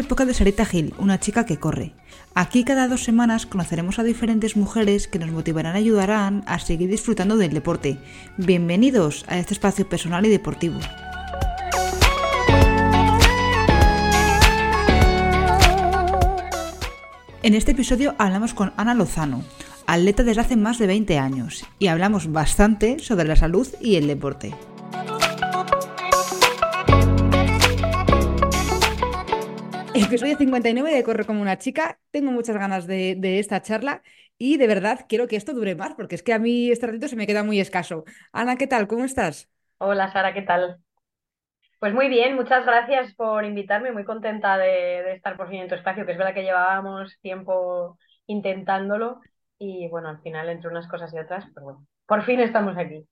El podcast de Sarita Gil, una chica que corre. Aquí cada dos semanas conoceremos a diferentes mujeres que nos motivarán y ayudarán a seguir disfrutando del deporte. Bienvenidos a este espacio personal y deportivo. En este episodio hablamos con Ana Lozano, atleta desde hace más de 20 años, y hablamos bastante sobre la salud y el deporte. Episodio 59 de Corre como una chica. Tengo muchas ganas de, esta charla y de verdad quiero que esto dure más porque es que a mí este ratito se me queda muy escaso. Ana, ¿qué tal? ¿Cómo estás? Hola Sara, ¿qué tal? Pues muy bien, muchas gracias por invitarme, muy contenta de, estar por fin en tu espacio, que es verdad que llevábamos tiempo intentándolo y bueno, al final entre unas cosas y otras, pero bueno, por fin estamos aquí.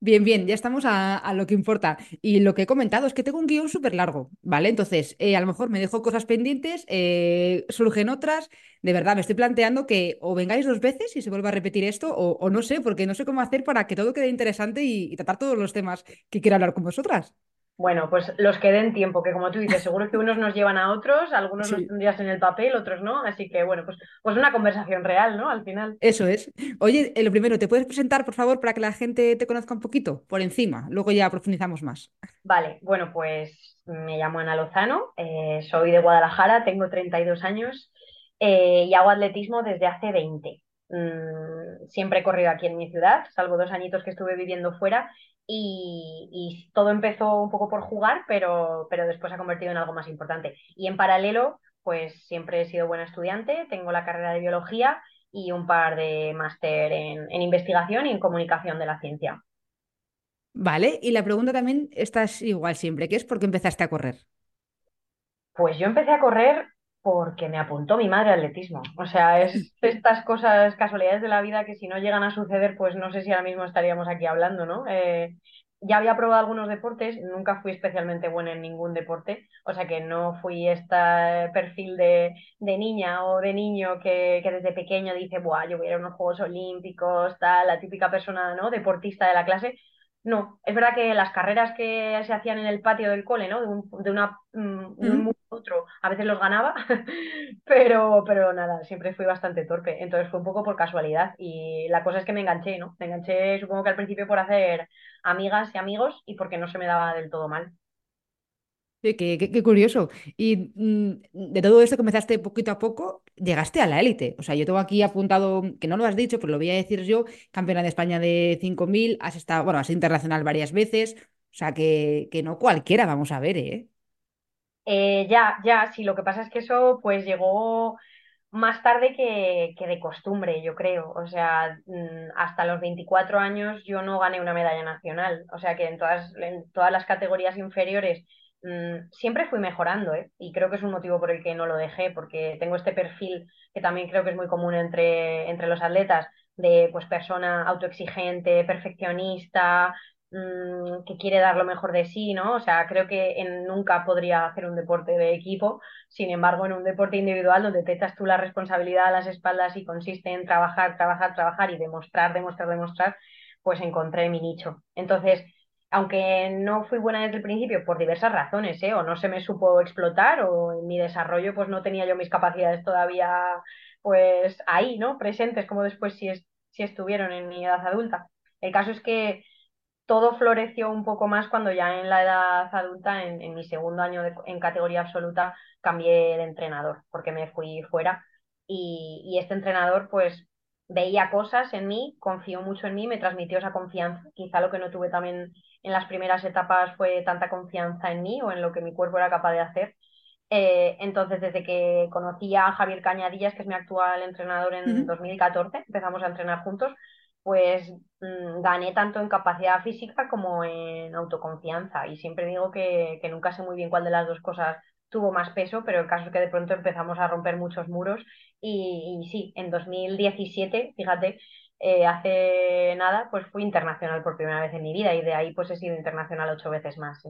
Bien, bien, ya estamos a, lo que importa. Y lo que he comentado es que tengo un guion súper largo, ¿vale? Entonces, eh, a lo mejor me dejo cosas pendientes, eh, surgen otras. De verdad, me estoy planteando que o vengáis dos veces y se vuelva a repetir esto, o, no sé, porque no sé cómo hacer para que todo quede interesante y, y tratar todos los temas que quiero hablar con vosotras. Bueno, pues los que den tiempo, que como tú dices, seguro que unos nos llevan a otros, algunos los tendrías en el papel, otros no, así que bueno, pues, pues una conversación real, ¿no? Al final. Eso es. Oye, eh, lo primero, ¿te puedes presentar, por favor, para que la gente te conozca un poquito por encima? Luego ya profundizamos más. Vale, bueno, pues me llamo Ana Lozano, eh, soy de Guadalajara, tengo 32 años eh, y hago atletismo desde hace 20. Mm, siempre he corrido aquí en mi ciudad, salvo dos añitos que estuve viviendo fuera y, todo empezó un poco por jugar, pero, pero después ha convertido en algo más importante. Y en paralelo, pues siempre he sido buena estudiante, tengo la carrera de biología y un par de máster en, en investigación y en comunicación de la ciencia. Vale, y la pregunta también está igual siempre, ¿qué es por qué empezaste a correr? Pues yo empecé a correr porque me apuntó mi madre al atletismo. O sea, es estas cosas, casualidades de la vida que si no llegan a suceder, pues no sé si ahora mismo estaríamos aquí hablando, ¿no? Eh, ya había probado algunos deportes, nunca fui especialmente buena en ningún deporte, o sea que no fui este perfil de, niña o de niño que, que, desde pequeño dice, Buah, yo voy a ir a unos Juegos Olímpicos, tal, la típica persona, ¿no? Deportista de la clase. No, es verdad que las carreras que se hacían en el patio del cole, ¿no? De, un, de una, mm, otro, a veces los ganaba, pero, pero nada, siempre fui bastante torpe. Entonces fue un poco por casualidad. Y la cosa es que me enganché, ¿no? Me enganché, supongo que al principio por hacer amigas y amigos y porque no se me daba del todo mal. Sí, qué, curioso. Y mm, de todo esto que empezaste poquito a poco, llegaste a la élite. O sea, yo tengo aquí apuntado, que no lo has dicho, pero lo voy a decir yo, campeona de España de 5.000, has estado, bueno, has sido internacional varias veces, o sea, que, que no cualquiera, vamos a ver, ¿eh? ¿eh? ya, ya, sí, lo que pasa es que eso pues llegó más tarde que, que de costumbre, yo creo. O sea, mm, hasta los 24 años yo no gané una medalla nacional. O sea que en todas, en todas las categorías inferiores Mm, siempre fui mejorando, ¿eh? Y creo que es un motivo por el que no lo dejé, porque tengo este perfil que también creo que es muy común entre, entre los atletas, de pues persona autoexigente, perfeccionista, mm, que quiere dar lo mejor de sí, ¿no? O sea, creo que nunca podría hacer un deporte de equipo, sin embargo, en un deporte individual donde te echas tú la responsabilidad a las espaldas y consiste en trabajar, trabajar, trabajar y demostrar, demostrar, demostrar, pues encontré mi nicho. Entonces, aunque no fui buena desde el principio por diversas razones, ¿eh? o no se me supo explotar, o en mi desarrollo pues no tenía yo mis capacidades todavía pues ahí, ¿no? Presentes como después si, si estuvieron en mi edad adulta. El caso es que todo floreció un poco más cuando ya en la edad adulta, en, mi segundo año en categoría absoluta, cambié de entrenador, porque me fui fuera. Y, y este entrenador, pues veía cosas en mí, confió mucho en mí, me transmitió esa confianza. Quizá lo que no tuve también en las primeras etapas fue tanta confianza en mí o en lo que mi cuerpo era capaz de hacer. Eh, entonces, desde que conocí a Javier Cañadillas, que es mi actual entrenador en 2014, empezamos a entrenar juntos, pues mm, gané tanto en capacidad física como en autoconfianza. Y siempre digo que, que nunca sé muy bien cuál de las dos cosas tuvo más peso, pero el caso es que de pronto empezamos a romper muchos muros y, sí, en 2017, fíjate, eh, hace nada, pues fui internacional por primera vez en mi vida y de ahí pues he sido internacional ocho veces más.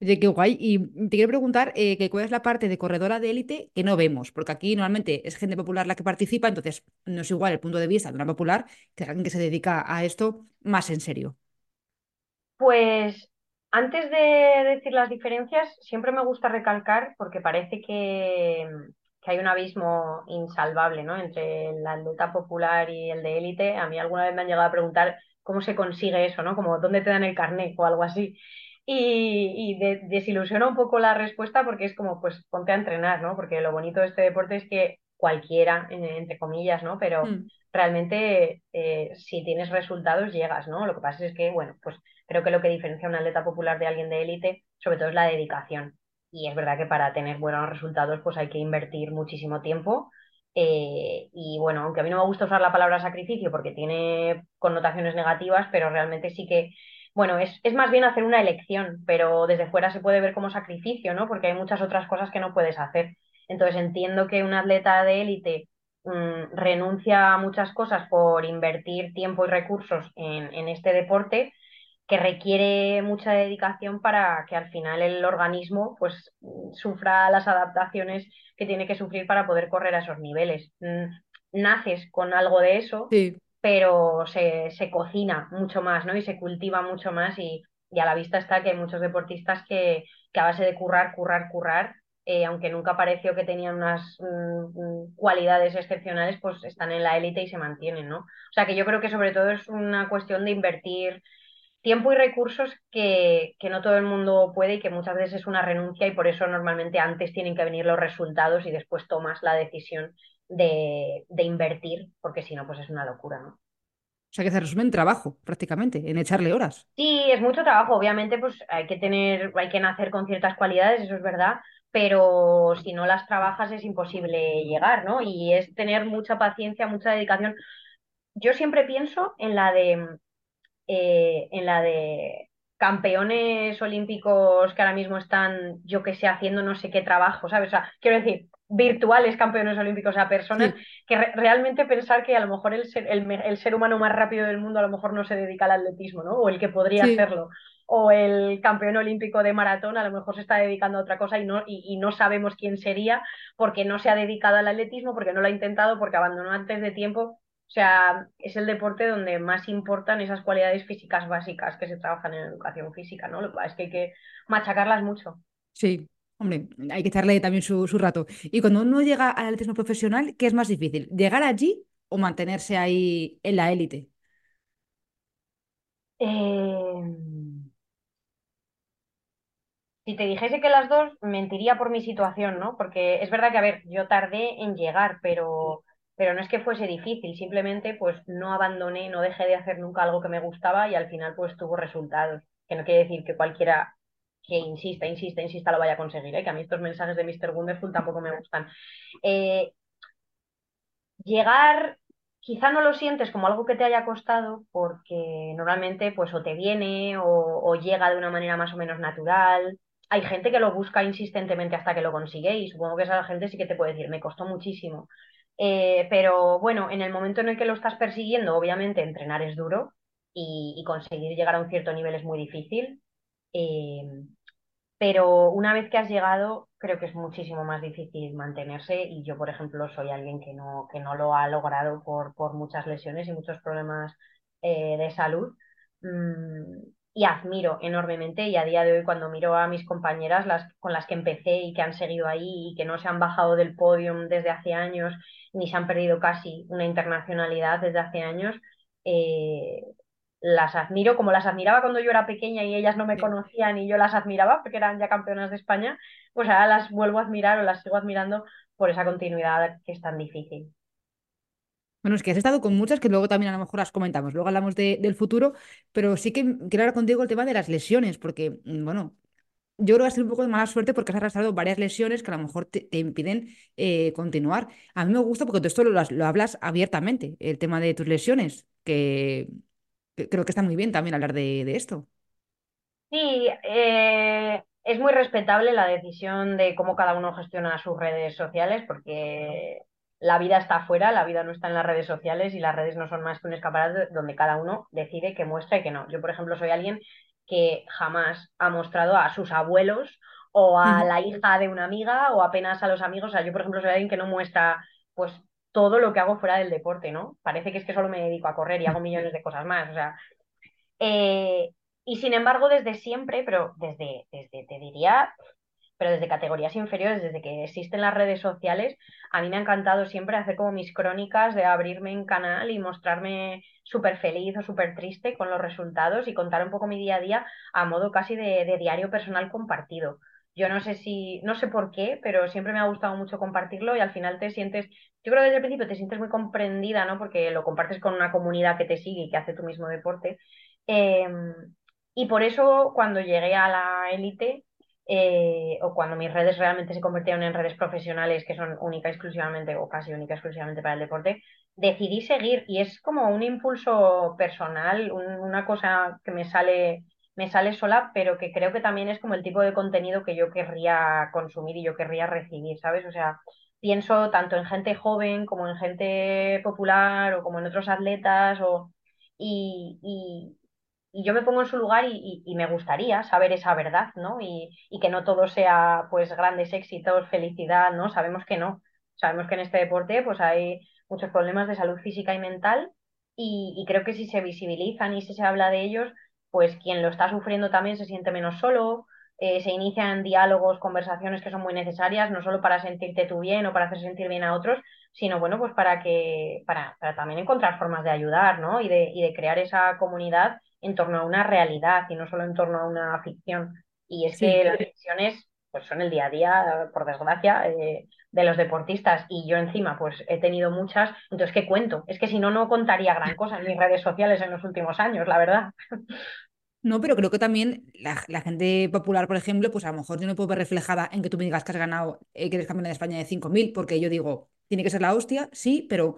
Oye, qué guay. Y te quiero preguntar eh, cuál es la parte de corredora de élite que no vemos, porque aquí normalmente es gente popular la que participa, entonces no es igual el punto de vista de una popular que alguien que se dedica a esto más en serio. Pues antes de decir las diferencias, siempre me gusta recalcar, porque parece que, que hay un abismo insalvable, ¿no? Entre el atleta popular y el de élite. A mí alguna vez me han llegado a preguntar cómo se consigue eso, ¿no? Como dónde te dan el carnet o algo así. Y, y de- desilusiona un poco la respuesta porque es como, pues ponte a entrenar, ¿no? Porque lo bonito de este deporte es que cualquiera, en- entre comillas, ¿no? Pero Mm, realmente eh, si tienes resultados llegas, ¿no? Lo que pasa es que, bueno, pues creo que lo que diferencia a un atleta popular de alguien de élite, sobre todo es la dedicación. Y es verdad que para tener buenos resultados, pues hay que invertir muchísimo tiempo. Eh, y bueno, aunque a mí no me gusta usar la palabra sacrificio porque tiene connotaciones negativas, pero realmente sí que bueno, es, es más bien hacer una elección, pero desde fuera se puede ver como sacrificio, ¿no? Porque hay muchas otras cosas que no puedes hacer. Entonces entiendo que un atleta de élite mm, renuncia a muchas cosas por invertir tiempo y recursos en, en este deporte que requiere mucha dedicación para que al final el organismo pues sufra las adaptaciones que tiene que sufrir para poder correr a esos niveles. Mm, Naces con algo de eso sí, pero se, se cocina mucho más, ¿no? Y se cultiva mucho más y, y a la vista está que hay muchos deportistas que, que a base de currar, currar, currar, eh, aunque nunca pareció que tenían unas mm, mm, cualidades excepcionales, pues están en la élite y se mantienen, ¿no? O sea que yo creo que sobre todo es una cuestión de invertir tiempo y recursos que, que no todo el mundo puede y que muchas veces es una renuncia y por eso normalmente antes tienen que venir los resultados y después tomas la decisión de, de invertir, porque si no, pues es una locura, ¿no? O sea que se resume en trabajo, prácticamente, en echarle horas. Sí, es mucho trabajo, obviamente, pues hay que tener, hay que nacer con ciertas cualidades, eso es verdad, pero si no las trabajas es imposible llegar, ¿no? Y es tener mucha paciencia, mucha dedicación. Yo siempre pienso en la de eh, en la de campeones olímpicos que ahora mismo están, yo que sé, haciendo no sé qué trabajo, ¿sabes? O sea, quiero decir, virtuales campeones olímpicos, o sea, personas Sí, que re- realmente pensar que a lo mejor el ser, el, ser humano más rápido del mundo a lo mejor no se dedica al atletismo, ¿no? O el que podría sí. hacerlo. O el campeón olímpico de maratón a lo mejor se está dedicando a otra cosa y no, y, y no sabemos quién sería porque no se ha dedicado al atletismo, porque no lo ha intentado, porque abandonó antes de tiempo o sea, es el deporte donde más importan esas cualidades físicas básicas que se trabajan en educación física, ¿no? Es que hay que machacarlas mucho. Sí, hombre, hay que echarle también su, su rato. Y cuando uno llega al atletismo profesional, ¿qué es más difícil? ¿Llegar allí o mantenerse ahí en la élite? Eh, si te dijese que las dos, mentiría por mi situación, ¿no? Porque es verdad que, a ver, yo tardé en llegar, pero, pero no es que fuese difícil, simplemente pues no abandoné, no dejé de hacer nunca algo que me gustaba y al final pues tuvo resultados. Que no quiere decir que cualquiera que insista, insista, insista lo vaya a conseguir, ¿eh? Que a mí estos mensajes de Mr. Wonderful tampoco me gustan. Eh, llegar, quizá no lo sientes como algo que te haya costado, porque normalmente pues o te viene o, o llega de una manera más o menos natural. Hay gente que lo busca insistentemente hasta que lo consigue y supongo que esa gente sí que te puede decir, me costó muchísimo. Eh, pero bueno, en el momento en el que lo estás persiguiendo, obviamente entrenar es duro y, conseguir llegar a un cierto nivel es muy difícil. Eh, pero una vez que has llegado, creo que es muchísimo más difícil mantenerse y yo, por ejemplo, soy alguien que no, que no lo ha logrado por, por muchas lesiones y muchos problemas eh, de salud. Mm, y admiro enormemente y a día de hoy cuando miro a mis compañeras las, con las que empecé y que han seguido ahí y que no se han bajado del podium desde hace años ni se han perdido casi una internacionalidad desde hace años, eh, las admiro como las admiraba cuando yo era pequeña y ellas no me conocían y yo las admiraba porque eran ya campeonas de España, pues ahora las vuelvo a admirar o las sigo admirando por esa continuidad que es tan difícil. Bueno, es que has estado con muchas que luego también a lo mejor las comentamos. Luego hablamos de- del futuro, pero sí que quiero hablar contigo el tema de las lesiones, porque, mm, bueno, yo creo que has tenido un poco de mala suerte porque has arrastrado varias lesiones que a lo mejor te, impiden eh, continuar. A mí me gusta porque tú esto lo, hablas abiertamente, el tema de tus lesiones, que, creo que está muy bien también hablar de, de esto. Sí, eh, es muy respetable la decisión de cómo cada uno gestiona sus redes sociales porque la vida está afuera, la vida no está en las redes sociales y las redes no son más que un escaparate donde cada uno decide qué muestra y qué no. Yo, por ejemplo, soy alguien que jamás ha mostrado a sus abuelos o a la hija de una amiga o apenas a los amigos. O sea, yo, por ejemplo, soy alguien que no muestra pues todo lo que hago fuera del deporte, ¿no? Parece que es que solo me dedico a correr y hago millones de cosas más. O sea, eh, y sin embargo, desde siempre, pero desde, desde, te diría, pero desde categorías inferiores, desde que existen las redes sociales, a mí me ha encantado siempre hacer como mis crónicas de abrirme en canal y mostrarme súper feliz o súper triste con los resultados y contar un poco mi día a día a modo casi de, diario personal compartido. Yo no sé si, no sé por qué, pero siempre me ha gustado mucho compartirlo y al final te sientes, yo creo que desde el principio te sientes muy comprendida, ¿no? Porque lo compartes con una comunidad que te sigue y que hace tu mismo deporte. Em, y por eso cuando llegué a la élite, eh, o cuando mis redes realmente se convirtieron en redes profesionales que son única exclusivamente o casi única exclusivamente para el deporte, decidí seguir y es como un impulso personal, una cosa que me sale me sale sola, pero que creo que también es como el tipo de contenido que yo querría consumir y yo querría recibir, ¿sabes? O sea, pienso tanto en gente joven como en gente popular o como en otros atletas o, y, y, yo me pongo en su lugar y, y, me gustaría saber esa verdad, ¿no? Y, que no todo sea pues grandes éxitos, felicidad, ¿no? Sabemos que no. Sabemos que en este deporte pues hay muchos problemas de salud física y mental y, creo que si se visibilizan y si se habla de ellos, pues quien lo está sufriendo también se siente menos solo, eh, se inician diálogos, conversaciones que son muy necesarias, no solo para sentirte tú bien o para hacer sentir bien a otros, sino bueno, pues para que, para, también encontrar formas de ayudar, ¿no? Y de, y de crear esa comunidad en torno a una realidad y no solo en torno a una ficción. Y es que las ficciones pues son el día a día, por desgracia, eh, de los deportistas y yo encima pues he tenido muchas, entonces ¿qué cuento? Es que si no, no contaría gran cosa en mis redes sociales en los últimos años, la verdad. No, pero creo que también la, gente popular, por ejemplo, pues a lo mejor yo no puedo ver reflejada en que tú me digas que has ganado, eh, que eres campeona de España de 5.000, porque yo digo, tiene que ser la hostia, sí, pero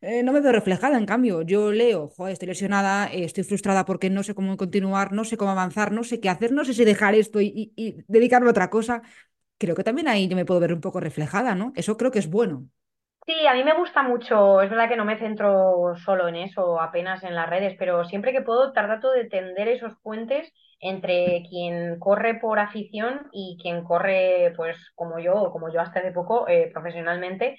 eh, no me veo reflejada. En cambio, yo leo, estoy lesionada, eh, estoy frustrada porque no sé cómo continuar, no sé cómo avanzar, no sé qué hacer, no sé si dejar esto y, y dedicarme a otra cosa. Creo que también ahí yo me puedo ver un poco reflejada, ¿no? Eso creo que es bueno. Sí, a mí me gusta mucho, es verdad que no me centro solo en eso, apenas en las redes, pero siempre que puedo trato de tender esos puentes entre quien corre por afición y quien corre, pues como yo, o como yo hasta hace poco, eh, profesionalmente,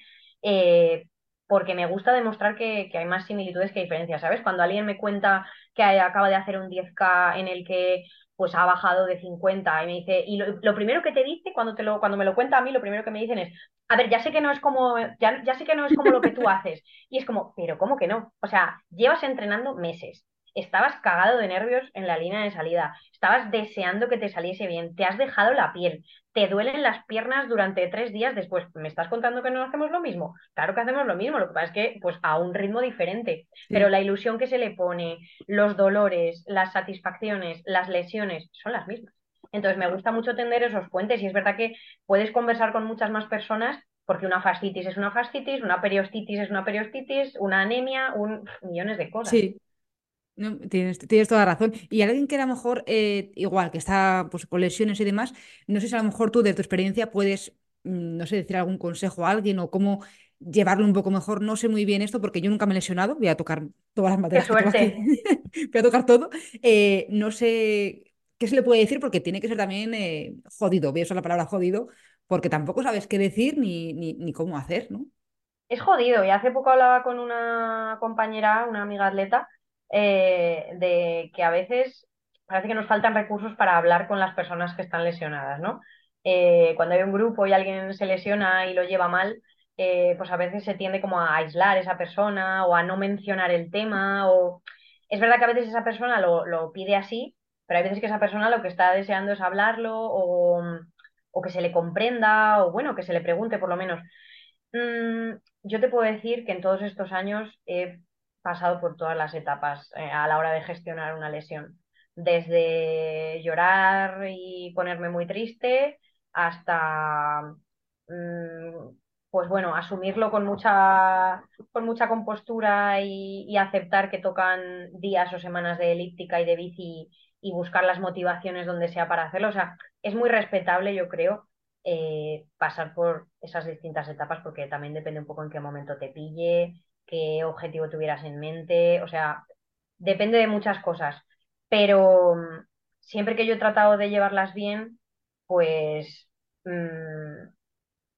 porque me gusta demostrar que, que, hay más similitudes que diferencias, ¿sabes? Cuando alguien me cuenta que acaba de hacer un 10K en el que pues ha bajado de 50 y me dice, y lo, primero que te dice cuando, te lo, cuando me lo cuenta a mí, lo primero que me dicen es, a ver, ya sé que no es como, ya, ya sé que no es como lo que tú haces. Y es como, pero ¿cómo que no? O sea, llevas entrenando meses, estabas cagado de nervios en la línea de salida, estabas deseando que te saliese bien, te has dejado la piel, te duelen las piernas durante tres días después. ¿Me estás contando que no hacemos lo mismo? Claro que hacemos lo mismo, lo que pasa es que pues a un ritmo diferente, pero la ilusión que se le pone, los dolores, las satisfacciones, las lesiones, son las mismas. Entonces me gusta mucho tender esos puentes y es verdad que puedes conversar con muchas más personas porque una fascitis es una fascitis, una periostitis es una periostitis, una anemia, un millones de cosas. Sí, tienes, tienes, toda razón. Y alguien que a lo mejor, eh, igual, que está pues, con lesiones y demás, no sé si a lo mejor tú de tu experiencia puedes, mm, no sé, decir algún consejo a alguien o cómo llevarlo un poco mejor. No sé muy bien esto porque yo nunca me he lesionado, voy a tocar todas las materias. suerte! voy a tocar todo. Eh, no sé qué se le puede decir porque tiene que ser también eh, jodido, voy a usar la palabra jodido, porque tampoco sabes qué decir ni, ni, ni cómo hacer, ¿no? Es jodido, y hace poco hablaba con una compañera, una amiga atleta, eh, de que a veces parece que nos faltan recursos para hablar con las personas que están lesionadas, ¿no? Eh, cuando hay un grupo y alguien se lesiona y lo lleva mal, eh, pues a veces se tiende como a aislar esa persona o a no mencionar el tema o es verdad que a veces esa persona lo, pide así, pero hay veces que esa persona lo que está deseando es hablarlo o, o que se le comprenda o bueno, que se le pregunte por lo menos. Mm, yo te puedo decir que en todos estos años he pasado por todas las etapas eh, a la hora de gestionar una lesión, desde llorar y ponerme muy triste hasta, mm, pues bueno, asumirlo con mucha, con mucha compostura y, aceptar que tocan días o semanas de elíptica y de bici y buscar las motivaciones donde sea para hacerlo. O sea, es muy respetable, yo creo, eh, pasar por esas distintas etapas porque también depende un poco en qué momento te pille, qué objetivo tuvieras en mente, o sea, depende de muchas cosas, pero mm, siempre que yo he tratado de llevarlas bien, pues mm,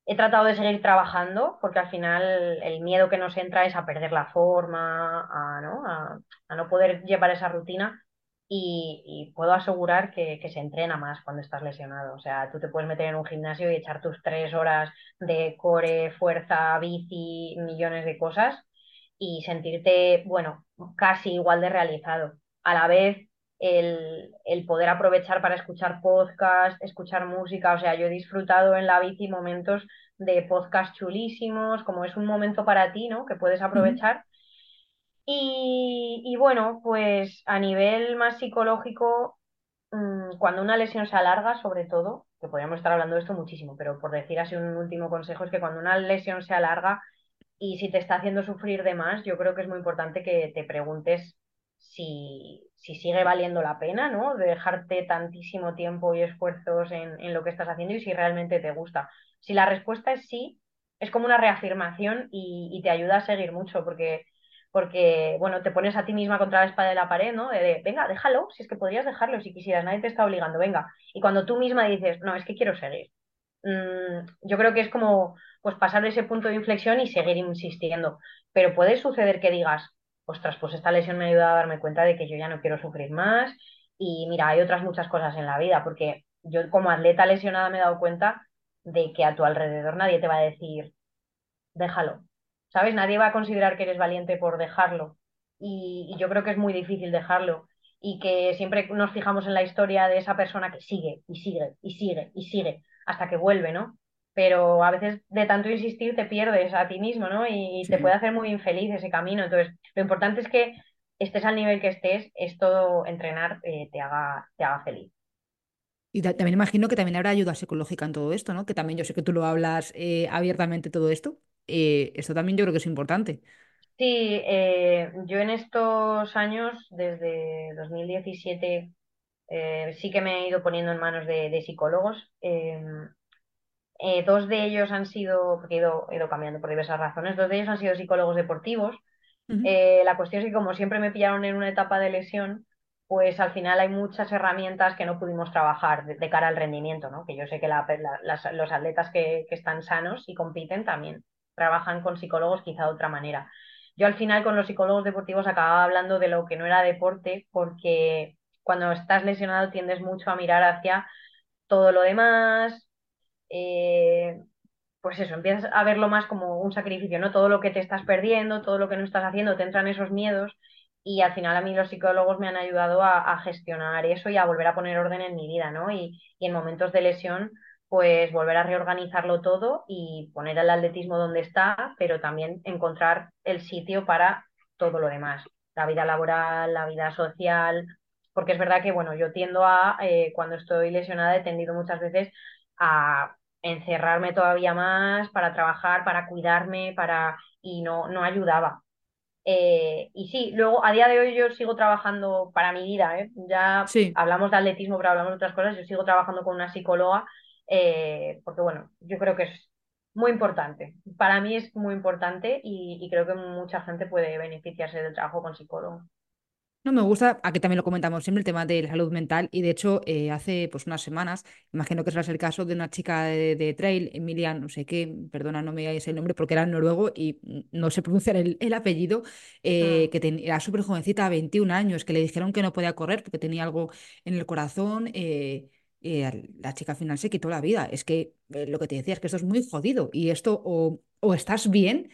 he tratado de seguir trabajando, porque al final el miedo que nos entra es a perder la forma, a no, poder llevar esa rutina. y, puedo asegurar que, se entrena más cuando estás lesionado. O sea, tú te puedes meter en un gimnasio y echar tus tres horas de core, fuerza, bici, millones de cosas y sentirte, bueno, casi igual de realizado. A la vez, el, el poder aprovechar para escuchar podcast, escuchar música. O sea, yo he disfrutado en la bici momentos de podcast chulísimos, como es un momento para ti, ¿no? Que puedes aprovechar y, y bueno, pues a nivel más psicológico, mm, cuando una lesión se alarga, sobre todo, que podríamos estar hablando de esto muchísimo, pero por decir así un último consejo es que cuando una lesión se alarga y si te está haciendo sufrir de más, yo creo que es muy importante que te preguntes si, si sigue valiendo la pena, ¿no? De dejarte tantísimo tiempo y esfuerzos en, en lo que estás haciendo y si realmente te gusta. Si la respuesta es sí, es como una reafirmación y, y te ayuda a seguir mucho porque porque, bueno, te pones a ti misma contra la espada de la pared, ¿no? De, venga, déjalo, si es que podrías dejarlo si quisieras, nadie te está obligando, venga. Y cuando tú misma dices, no, es que quiero seguir, mmm, yo creo que es como, pues pasar ese punto de inflexión y seguir insistiendo. Pero puede suceder que digas, ostras, pues esta lesión me ha ayudado a darme cuenta de que yo ya no quiero sufrir más y mira, hay otras muchas cosas en la vida, porque yo como atleta lesionada me he dado cuenta de que a tu alrededor nadie te va a decir, déjalo, ¿sabes? Nadie va a considerar que eres valiente por dejarlo. Y, y, yo creo que es muy difícil dejarlo. Y que siempre nos fijamos en la historia de esa persona que sigue y sigue y sigue y sigue hasta que vuelve, ¿no? Pero a veces de tanto insistir te pierdes a ti mismo, ¿no? Y, te puede hacer muy infeliz ese camino. Entonces, lo importante es que estés al nivel que estés, es todo entrenar eh, te haga, te haga feliz. Y ta- también imagino que también habrá ayuda psicológica en todo esto, ¿no? Que también yo sé que tú lo hablas eh, abiertamente todo esto. Eh, esto también yo creo que es importante. Sí, eh, yo en estos años, desde 2017, eh, sí que me he ido poniendo en manos de, de psicólogos. Eh, dos de ellos han sido, porque he ido, he ido cambiando por diversas razones, dos de ellos han sido psicólogos deportivos. Eh, la cuestión es que como siempre me pillaron en una etapa de lesión, pues al final hay muchas herramientas que no pudimos trabajar de, de cara al rendimiento, ¿no? Que yo sé que la- la- las- los atletas que, que están sanos y compiten también trabajan con psicólogos quizá de otra manera. Yo al final con los psicólogos deportivos acababa hablando de lo que no era deporte porque cuando estás lesionado tiendes mucho a mirar hacia todo lo demás, eh, pues eso, empiezas a verlo más como un sacrificio, ¿no? Todo lo que te estás perdiendo, todo lo que no estás haciendo, te entran esos miedos y al final a mí los psicólogos me han ayudado a, gestionar eso y a volver a poner orden en mi vida, ¿no? Y, y en momentos de lesión, pues volver a reorganizarlo todo y poner el atletismo donde está, pero también encontrar el sitio para todo lo demás, la vida laboral, la vida social, porque es verdad que, bueno, yo tiendo a, eh, cuando estoy lesionada, he tendido muchas veces a encerrarme todavía más para trabajar, para cuidarme, para y no, no ayudaba. Eh, y sí, luego a día de hoy yo sigo trabajando para mi vida, ¿eh? Ya Sí. hablamos de atletismo, pero hablamos de otras cosas, yo sigo trabajando con una psicóloga, eh, porque bueno, yo creo que es muy importante. Para mí es muy importante y, y creo que mucha gente puede beneficiarse del trabajo con psicólogo. No me gusta, aquí también lo comentamos siempre, el tema de la salud mental. Y de hecho, eh, hace pues unas semanas, imagino que será el caso de una chica de, de trail, Emilia, no sé qué, perdona, no me digáis el nombre porque era noruego y no sé pronunciar el, el apellido, eh, Mm. que ten- era súper jovencita, 21 años, que le dijeron que no podía correr porque tenía algo en el corazón. eh, la chica al final se quitó la vida. Es que eh, lo que te decía es que esto es muy jodido y esto o, o estás bien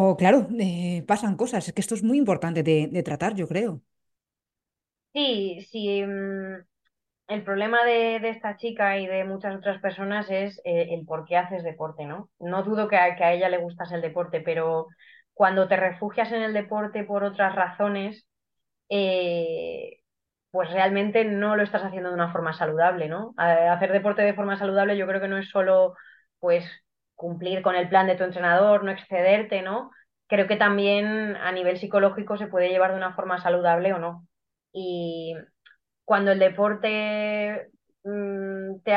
o, claro, eh, pasan cosas. Es que esto es muy importante de tratar, yo creo. Sí, sí, mm, El problema de, esta chica y de muchas otras personas es eh, el por qué haces deporte, ¿no? No dudo que a, ella le gustase el deporte, pero cuando te refugias en el deporte por otras razones, eh, pues realmente no lo estás haciendo de una forma saludable, ¿no? Hacer deporte de forma saludable yo creo que no es solo, pues, cumplir con el plan de tu entrenador, no excederte, ¿no? Creo que también a nivel psicológico se puede llevar de una forma saludable o no. Y cuando el deporte mm, te,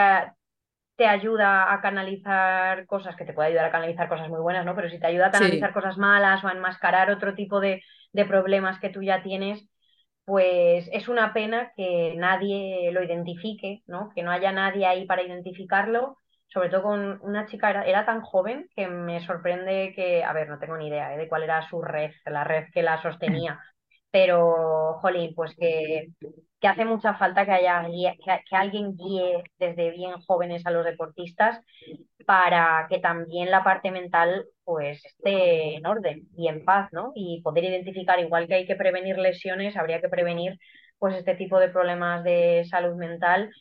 te ayuda a canalizar cosas, que te puede ayudar a canalizar cosas muy buenas, ¿no? Pero si te ayuda a canalizar Sí, cosas malas o a enmascarar otro tipo de, de problemas que tú ya tienes, pues es una pena que nadie lo identifique, ¿no? Que no haya nadie ahí para identificarlo. Sobre todo con una chica, era, era tan joven que me sorprende que, a ver, no tengo ni idea, ¿eh? de cuál era su red, la red que la sostenía pero, jolín, pues que, que hace mucha falta que haya que, que, alguien guíe desde bien jóvenes a los deportistas para que también la parte mental pues esté en orden y en paz, ¿no? Y poder identificar, igual que hay que prevenir lesiones, habría que prevenir pues este tipo de problemas de salud mental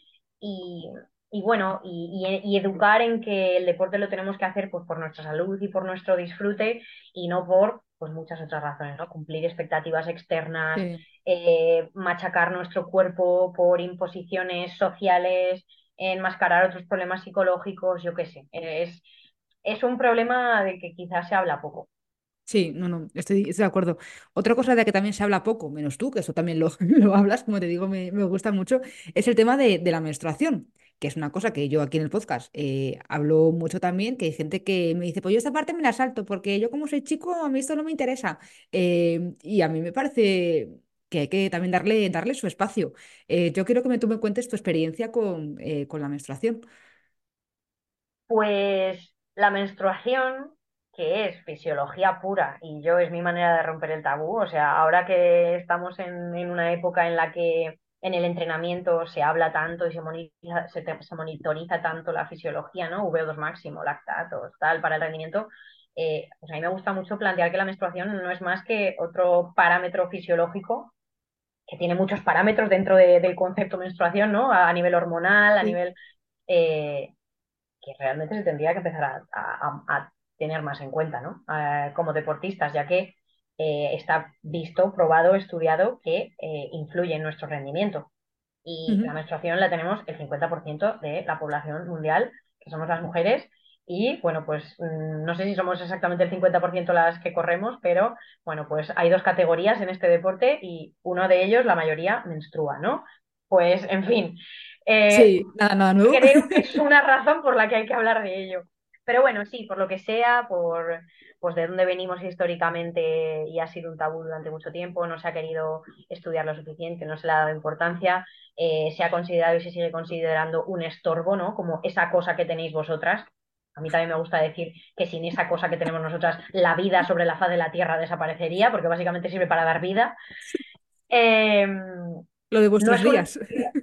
y, y bueno, y, y, educar en que el deporte lo tenemos que hacer pues por nuestra salud y por nuestro disfrute y no por pues muchas otras razones, ¿no? Cumplir expectativas externas, eh, machacar nuestro cuerpo por imposiciones sociales, enmascarar otros problemas psicológicos, yo qué sé. Es, es un problema de que quizás se habla poco. Sí, no, no, estoy, de acuerdo. Otra cosa de la que también se habla poco, menos tú, que eso también lo, lo hablas, como te digo, me, me gusta mucho, es el tema de, de la menstruación que es una cosa que yo aquí en el podcast eh, hablo mucho también, que hay gente que me dice, pues yo esta parte me la salto, porque yo como soy chico, a mí esto no me interesa. Eh, y a mí me parece que hay que también darle, darle su espacio. Eh, yo quiero que me, tú me cuentes tu experiencia con, con la menstruación. Pues la menstruación, que es fisiología pura, y yo es mi manera de romper el tabú, o sea, ahora que estamos en, en una época en la que en el entrenamiento se habla tanto y se monitoriza, se, monitoriza tanto la fisiología, ¿no? VO2 máximo, lactatos, tal, para el rendimiento. Eh, pues a mí me gusta mucho plantear que la menstruación no es más que otro parámetro fisiológico que tiene muchos parámetros dentro del concepto menstruación, ¿no? A, nivel hormonal, a nivel... Eh, que realmente se tendría que empezar a, tener más en cuenta, ¿no? Eh, como deportistas, ya que eh, está visto, probado, estudiado que eh, influye en nuestro rendimiento. Y la menstruación la tenemos el 50% de la población mundial, que somos las mujeres. Y bueno, pues mm, no sé si somos exactamente el 50% las que corremos, pero bueno, pues hay dos categorías en este deporte y uno de ellos, la mayoría, menstrua, ¿no? Pues en fin. Eh, sí, nada, nada nuevo. Creo que es una razón por la que hay que hablar de ello. Pero bueno, sí, por lo que sea, por pues de dónde venimos históricamente y ha sido un tabú durante mucho tiempo, no se ha querido estudiar lo suficiente, no se le ha dado importancia, eh, se ha considerado y se sigue considerando un estorbo, ¿no? Como esa cosa que tenéis vosotras. A mí también me gusta decir que sin esa cosa que tenemos nosotras, la vida sobre la faz de la Tierra desaparecería, porque básicamente sirve para dar vida. Em, lo de vuestros días.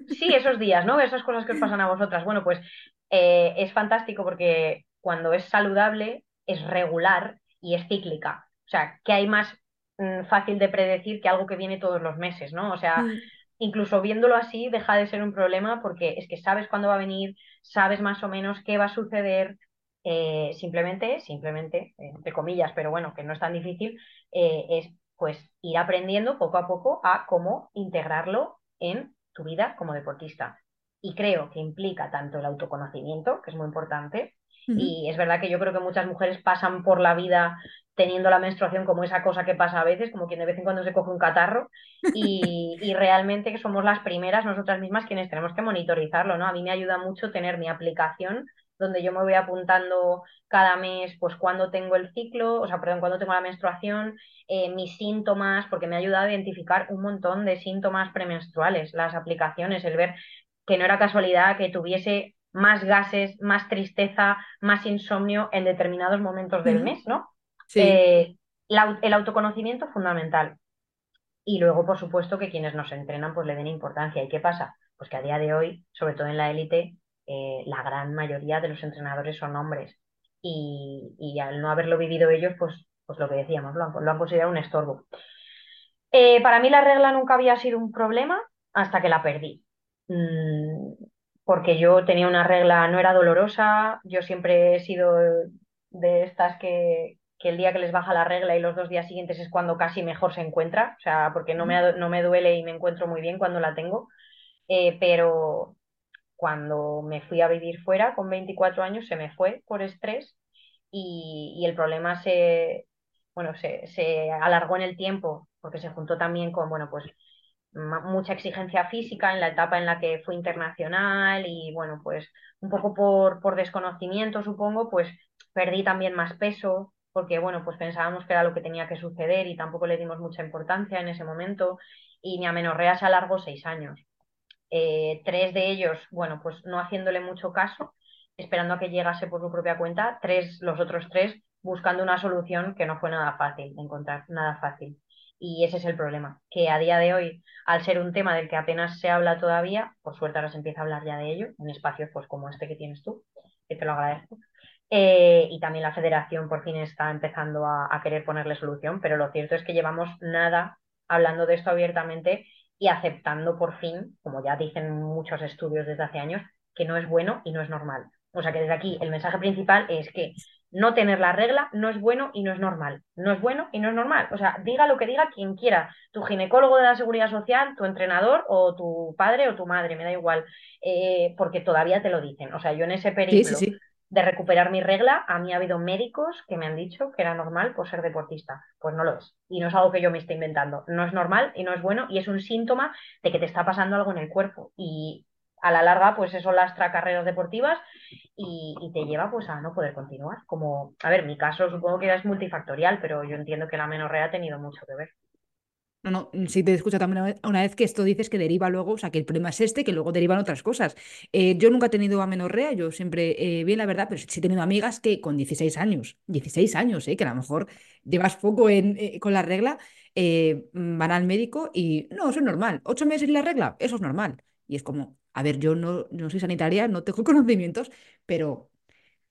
Sí, esos días, ¿no? Esas cosas que os pasan a vosotras. Bueno, pues eh, es fantástico porque cuando es saludable, es regular y es cíclica. O sea, que hay más mm, fácil de predecir que algo que viene todos los meses, ¿no? O sea, mm. incluso viéndolo así deja de ser un problema porque es que sabes cuándo va a venir, sabes más o menos qué va a suceder. Eh, simplemente, simplemente, entre comillas, pero bueno, que no es tan difícil, eh, es pues ir aprendiendo poco a poco a cómo integrarlo en tu vida como deportista. Y creo que implica tanto el autoconocimiento, que es muy importante, y es verdad que yo creo que muchas mujeres pasan por la vida teniendo la menstruación como esa cosa que pasa a veces, como quien de vez en cuando se coge un catarro, y, y, realmente somos las primeras nosotras mismas quienes tenemos que monitorizarlo, ¿no? A mí me ayuda mucho tener mi aplicación donde yo me voy apuntando cada mes, pues cuando tengo el ciclo, o sea, perdón, cuando tengo la menstruación, eh, mis síntomas, porque me ha ayudado a identificar un montón de síntomas premenstruales, las aplicaciones, el ver que no era casualidad que tuviese más gases, más tristeza, más insomnio en determinados momentos del mes, ¿no? Sí. Eh, el autoconocimiento fundamental. Y luego, por supuesto, que quienes nos entrenan pues le den importancia. ¿Y qué pasa? Pues que a día de hoy, sobre todo en la élite, eh, la gran mayoría de los entrenadores son hombres. Y, al no haberlo vivido ellos, pues, pues lo que decíamos, lo han, considerado un estorbo. Eh, para mí la regla nunca había sido un problema hasta que la perdí. Mm, porque yo tenía una regla, no era dolorosa, yo siempre he sido de estas que, el día que les baja la regla y los dos días siguientes es cuando casi mejor se encuentra, o sea, porque no me, no me duele y me encuentro muy bien cuando la tengo, eh, pero cuando me fui a vivir fuera con 24 años se me fue por estrés y, y el problema se, bueno, se, se alargó en el tiempo porque se juntó también con, bueno, pues mucha exigencia física en la etapa en la que fui internacional y bueno, pues un poco por, por desconocimiento supongo, pues perdí también más peso porque bueno, pues pensábamos que era lo que tenía que suceder y tampoco le dimos mucha importancia en ese momento y mi amenorrea se alargó seis años. Eh, tres de ellos, bueno, pues no haciéndole mucho caso, esperando a que llegase por su propia cuenta, tres, los otros tres buscando una solución que no fue nada fácil, encontrar nada fácil. Y ese es el problema, que a día de hoy, al ser un tema del que apenas se habla todavía, por suerte ahora se empieza a hablar ya de ello, en espacios pues como este que tienes tú, que te lo agradezco. Eh, y también la federación por fin está empezando a, a querer ponerle solución, pero lo cierto es que llevamos nada hablando de esto abiertamente y aceptando por fin, como ya dicen muchos estudios desde hace años, que no es bueno y no es normal. O sea que desde aquí el mensaje principal es que no tener la regla no es bueno y no es normal. No es bueno y no es normal. O sea, diga lo que diga quien quiera, tu ginecólogo de la seguridad social, tu entrenador o tu padre o tu madre, me da igual, eh, porque todavía te lo dicen. O sea, yo en ese periodo de recuperar mi regla, a mí ha habido médicos que me han dicho que era normal por ser deportista. Pues no lo es. Y no es algo que yo me esté inventando. No es normal y no es bueno y es un síntoma de que te está pasando algo en el cuerpo. Y a la larga, pues eso lastra carreras deportivas y, te lleva pues a no poder continuar. Como, a ver, mi caso supongo que es multifactorial, pero yo entiendo que la menorrea ha tenido mucho que ver. No, no, sí te escucho también una vez, que esto dices que deriva luego, o sea, que el problema es este, que luego derivan otras cosas. Eh, yo nunca he tenido amenorrea, yo siempre, eh, bien la verdad, pero sí he tenido amigas que con 16 años, 16 años, eh, que a lo mejor llevas poco en, eh, con la regla, van al médico y no, eso es normal. ¿Ocho meses la regla? Eso es normal. Y es como, a ver, yo no, no soy sanitaria, no tengo conocimientos, pero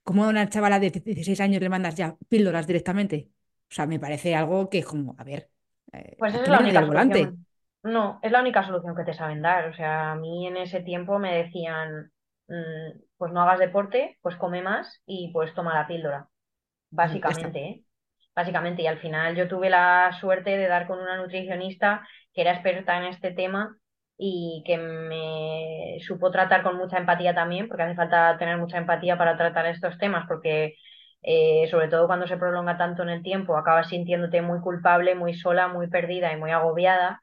¿cómo a una chavala de 16 años le mandas ya píldoras directamente? O sea, me parece algo que es como, a ver, eh, pues es la única solución. No, es la única solución que te saben dar. O sea, a mí en ese tiempo me decían, mm, pues no hagas deporte, pues come más y pues toma la píldora. Básicamente, ¿eh? Básicamente, y al final yo tuve la suerte de dar con una nutricionista que era experta en este tema y que me supo tratar con mucha empatía también, porque hace falta tener mucha empatía para tratar estos temas, porque eh, sobre todo cuando se prolonga tanto en el tiempo, acabas sintiéndote muy culpable, muy sola, muy perdida y muy agobiada.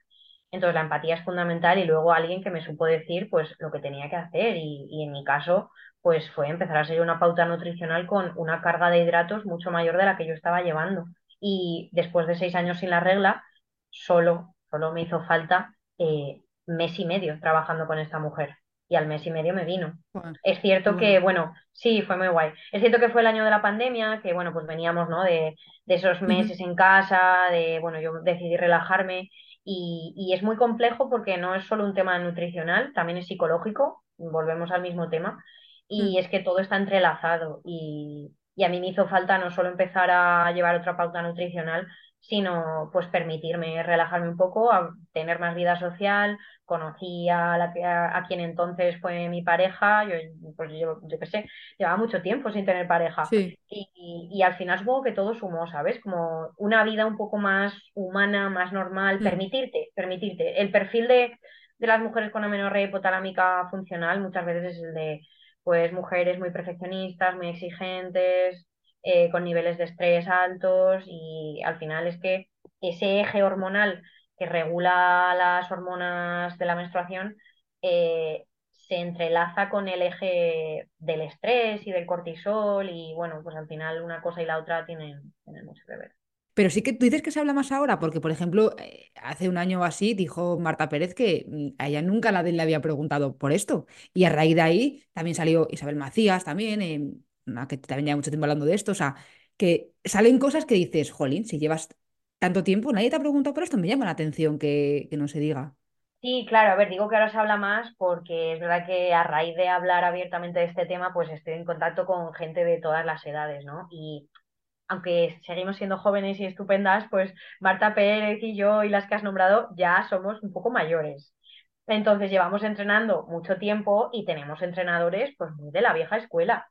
Entonces la empatía es fundamental y luego alguien que me supo decir pues lo que tenía que hacer y, y en mi caso pues fue empezar a seguir una pauta nutricional con una carga de hidratos mucho mayor de la que yo estaba llevando. Y después de seis años sin la regla, solo, solo me hizo falta eh, mes y medio trabajando con esta mujer y al mes y medio me vino. es cierto que, bueno, sí, fue muy guay. Es cierto que fue el año de la pandemia, que bueno, pues veníamos, ¿no? De, de esos meses en casa, de, bueno, yo decidí relajarme y, y, es muy complejo porque no es solo un tema nutricional, también es psicológico, volvemos al mismo tema, y mm. es que todo está entrelazado y, y a mí me hizo falta no solo empezar a llevar otra pauta nutricional, sino pues permitirme relajarme un poco, a tener más vida social. Conocí a, la, a, quien entonces fue mi pareja, yo, pues yo, yo qué sé, llevaba mucho tiempo sin tener pareja. Y, y, al final supongo que todo sumó, ¿sabes? Como una vida un poco más humana, más normal, mm. permitirte, permitirte. El perfil de, de las mujeres con amenorrea hipotalámica funcional muchas veces es el de pues mujeres muy perfeccionistas, muy exigentes, eh, con niveles de estrés altos y al final es que ese eje hormonal que regula las hormonas de la menstruación eh, se entrelaza con el eje del estrés y del cortisol y bueno, pues al final una cosa y la otra tienen, mucho que ver. Pero sí que tú dices que se habla más ahora, porque por ejemplo, eh, hace un año o así dijo Marta Pérez que mm, a ella nunca nadie le había preguntado por esto. Y a raíz de ahí también salió Isabel Macías también, que también lleva mucho tiempo hablando de esto, o sea, que salen cosas que dices, jolín, si llevas tanto tiempo, nadie te ha preguntado por esto, me llama la atención que, que no se diga. Sí, claro, a ver, digo que ahora se habla más porque es verdad que a raíz de hablar abiertamente de este tema, pues estoy en contacto con gente de todas las edades, ¿no? Y aunque seguimos siendo jóvenes y estupendas, pues Marta Pérez y yo y las que has nombrado ya somos un poco mayores. Entonces llevamos entrenando mucho tiempo y tenemos entrenadores pues muy de la vieja escuela.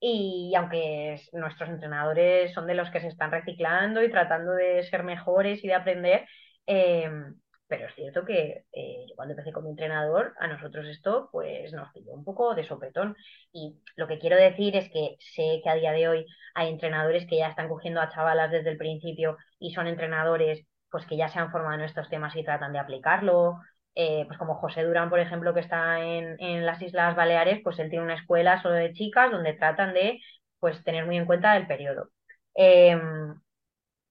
Y aunque nuestros entrenadores son de los que se están reciclando y tratando de ser mejores y de aprender, em, pero es cierto que eh, yo cuando empecé como entrenador, a nosotros esto pues nos pilló un poco de sopetón. Y lo que quiero decir es que sé que a día de hoy hay entrenadores que ya están cogiendo a chavalas desde el principio y son entrenadores pues que ya se han formado en estos temas y tratan de aplicarlo. Eh, pues como José Durán, por ejemplo, que está en, en, las Islas Baleares, pues él tiene una escuela solo de chicas donde tratan de pues tener muy en cuenta el periodo. Em,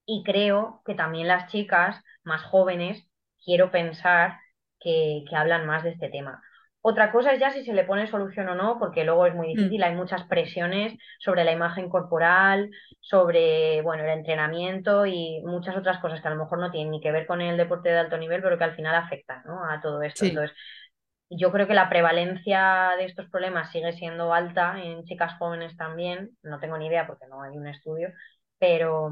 y creo que también las chicas más jóvenes, quiero pensar que, que, hablan más de este tema. Otra cosa es ya si se le pone solución o no, porque luego es muy Mm, difícil, hay muchas presiones sobre la imagen corporal, sobre, bueno, el entrenamiento y muchas otras cosas que a lo mejor no tienen ni que ver con el deporte de alto nivel, pero que al final afectan, ¿no? a todo esto. sí. Entonces, yo creo que la prevalencia de estos problemas sigue siendo alta en chicas jóvenes también. No tengo ni idea porque no hay un estudio, pero,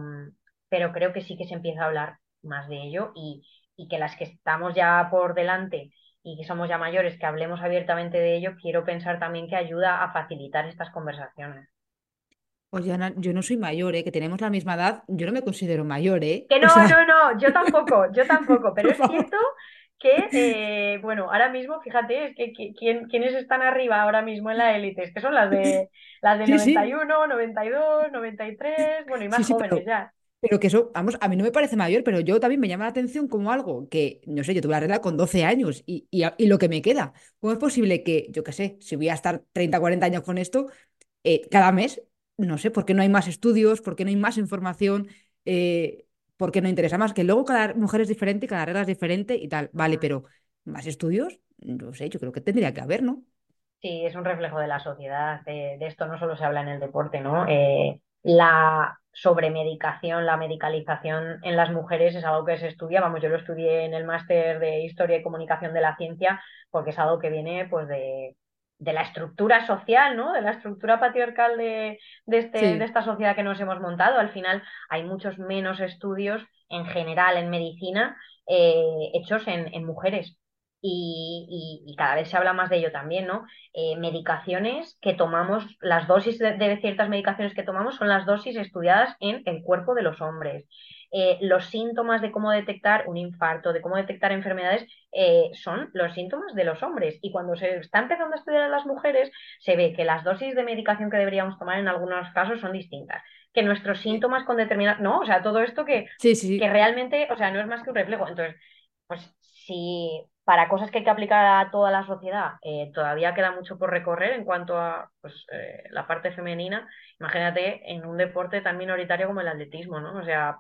pero creo que sí que se empieza a hablar más de ello y, y que las que estamos ya por delante y que somos ya mayores, que hablemos abiertamente de ello, quiero pensar también que ayuda a facilitar estas conversaciones. Oye, Ana, yo no soy mayor, ¿eh? Que tenemos la misma edad. Yo no me considero mayor, ¿eh? Que O no, sea, no, no, yo tampoco, yo tampoco, pero es cierto que, eh, bueno, ahora mismo, fíjate, es que, que- ¿quién- ¿quiénes están arriba ahora mismo en la élite? Es que son las de, las de Sí, noventa y sí, uno, noventa y dos, noventa y tres, bueno, y más sí, jóvenes pero, ya. Pero que eso, vamos, a mí no me parece mayor, pero yo también me llama la atención como algo que, no sé, yo tuve la regla con 12 años y, y, lo que me queda. ¿Cómo es posible que, yo qué sé, si voy a estar 30 40 años con esto, eh, cada mes, no sé, por qué no hay más estudios, por qué no hay más información, eh, por qué no interesa más, que luego cada mujer es diferente, cada regla es diferente y tal, vale, pero más estudios, no sé, yo creo que tendría que haber, ¿no? Sí, es un reflejo de la sociedad. De, de esto no solo se habla en el deporte, ¿no? Eh, la sobremedicación, la medicalización en las mujeres es algo que se estudia. Vamos, yo lo estudié en el máster de Historia y Comunicación de la Ciencia, porque es algo que viene, pues, de, de la estructura social, ¿no? De la estructura patriarcal de, de, este, de esta sociedad que nos hemos montado. Al final hay muchos menos estudios en general en medicina eh, hechos en, en mujeres. Y, y- y cada vez se habla más de ello también, ¿no? eh, medicaciones que tomamos, las dosis de, de ciertas medicaciones que tomamos son las dosis estudiadas en el cuerpo de los hombres. Eh, los síntomas de cómo detectar un infarto, de cómo detectar enfermedades, eh, son los síntomas de los hombres. Y cuando se está empezando a estudiar a las mujeres, se ve que las dosis de medicación que deberíamos tomar en algunos casos son distintas. Que nuestros sí, síntomas con determinadas... No, o sea, todo esto que, sí, sí. que realmente, o sea, no es más que un reflejo. Entonces, pues si para cosas que hay que aplicar a toda la sociedad eh, todavía queda mucho por recorrer en cuanto a pues, eh, la parte femenina, imagínate en un deporte tan minoritario como el atletismo, ¿no? O sea,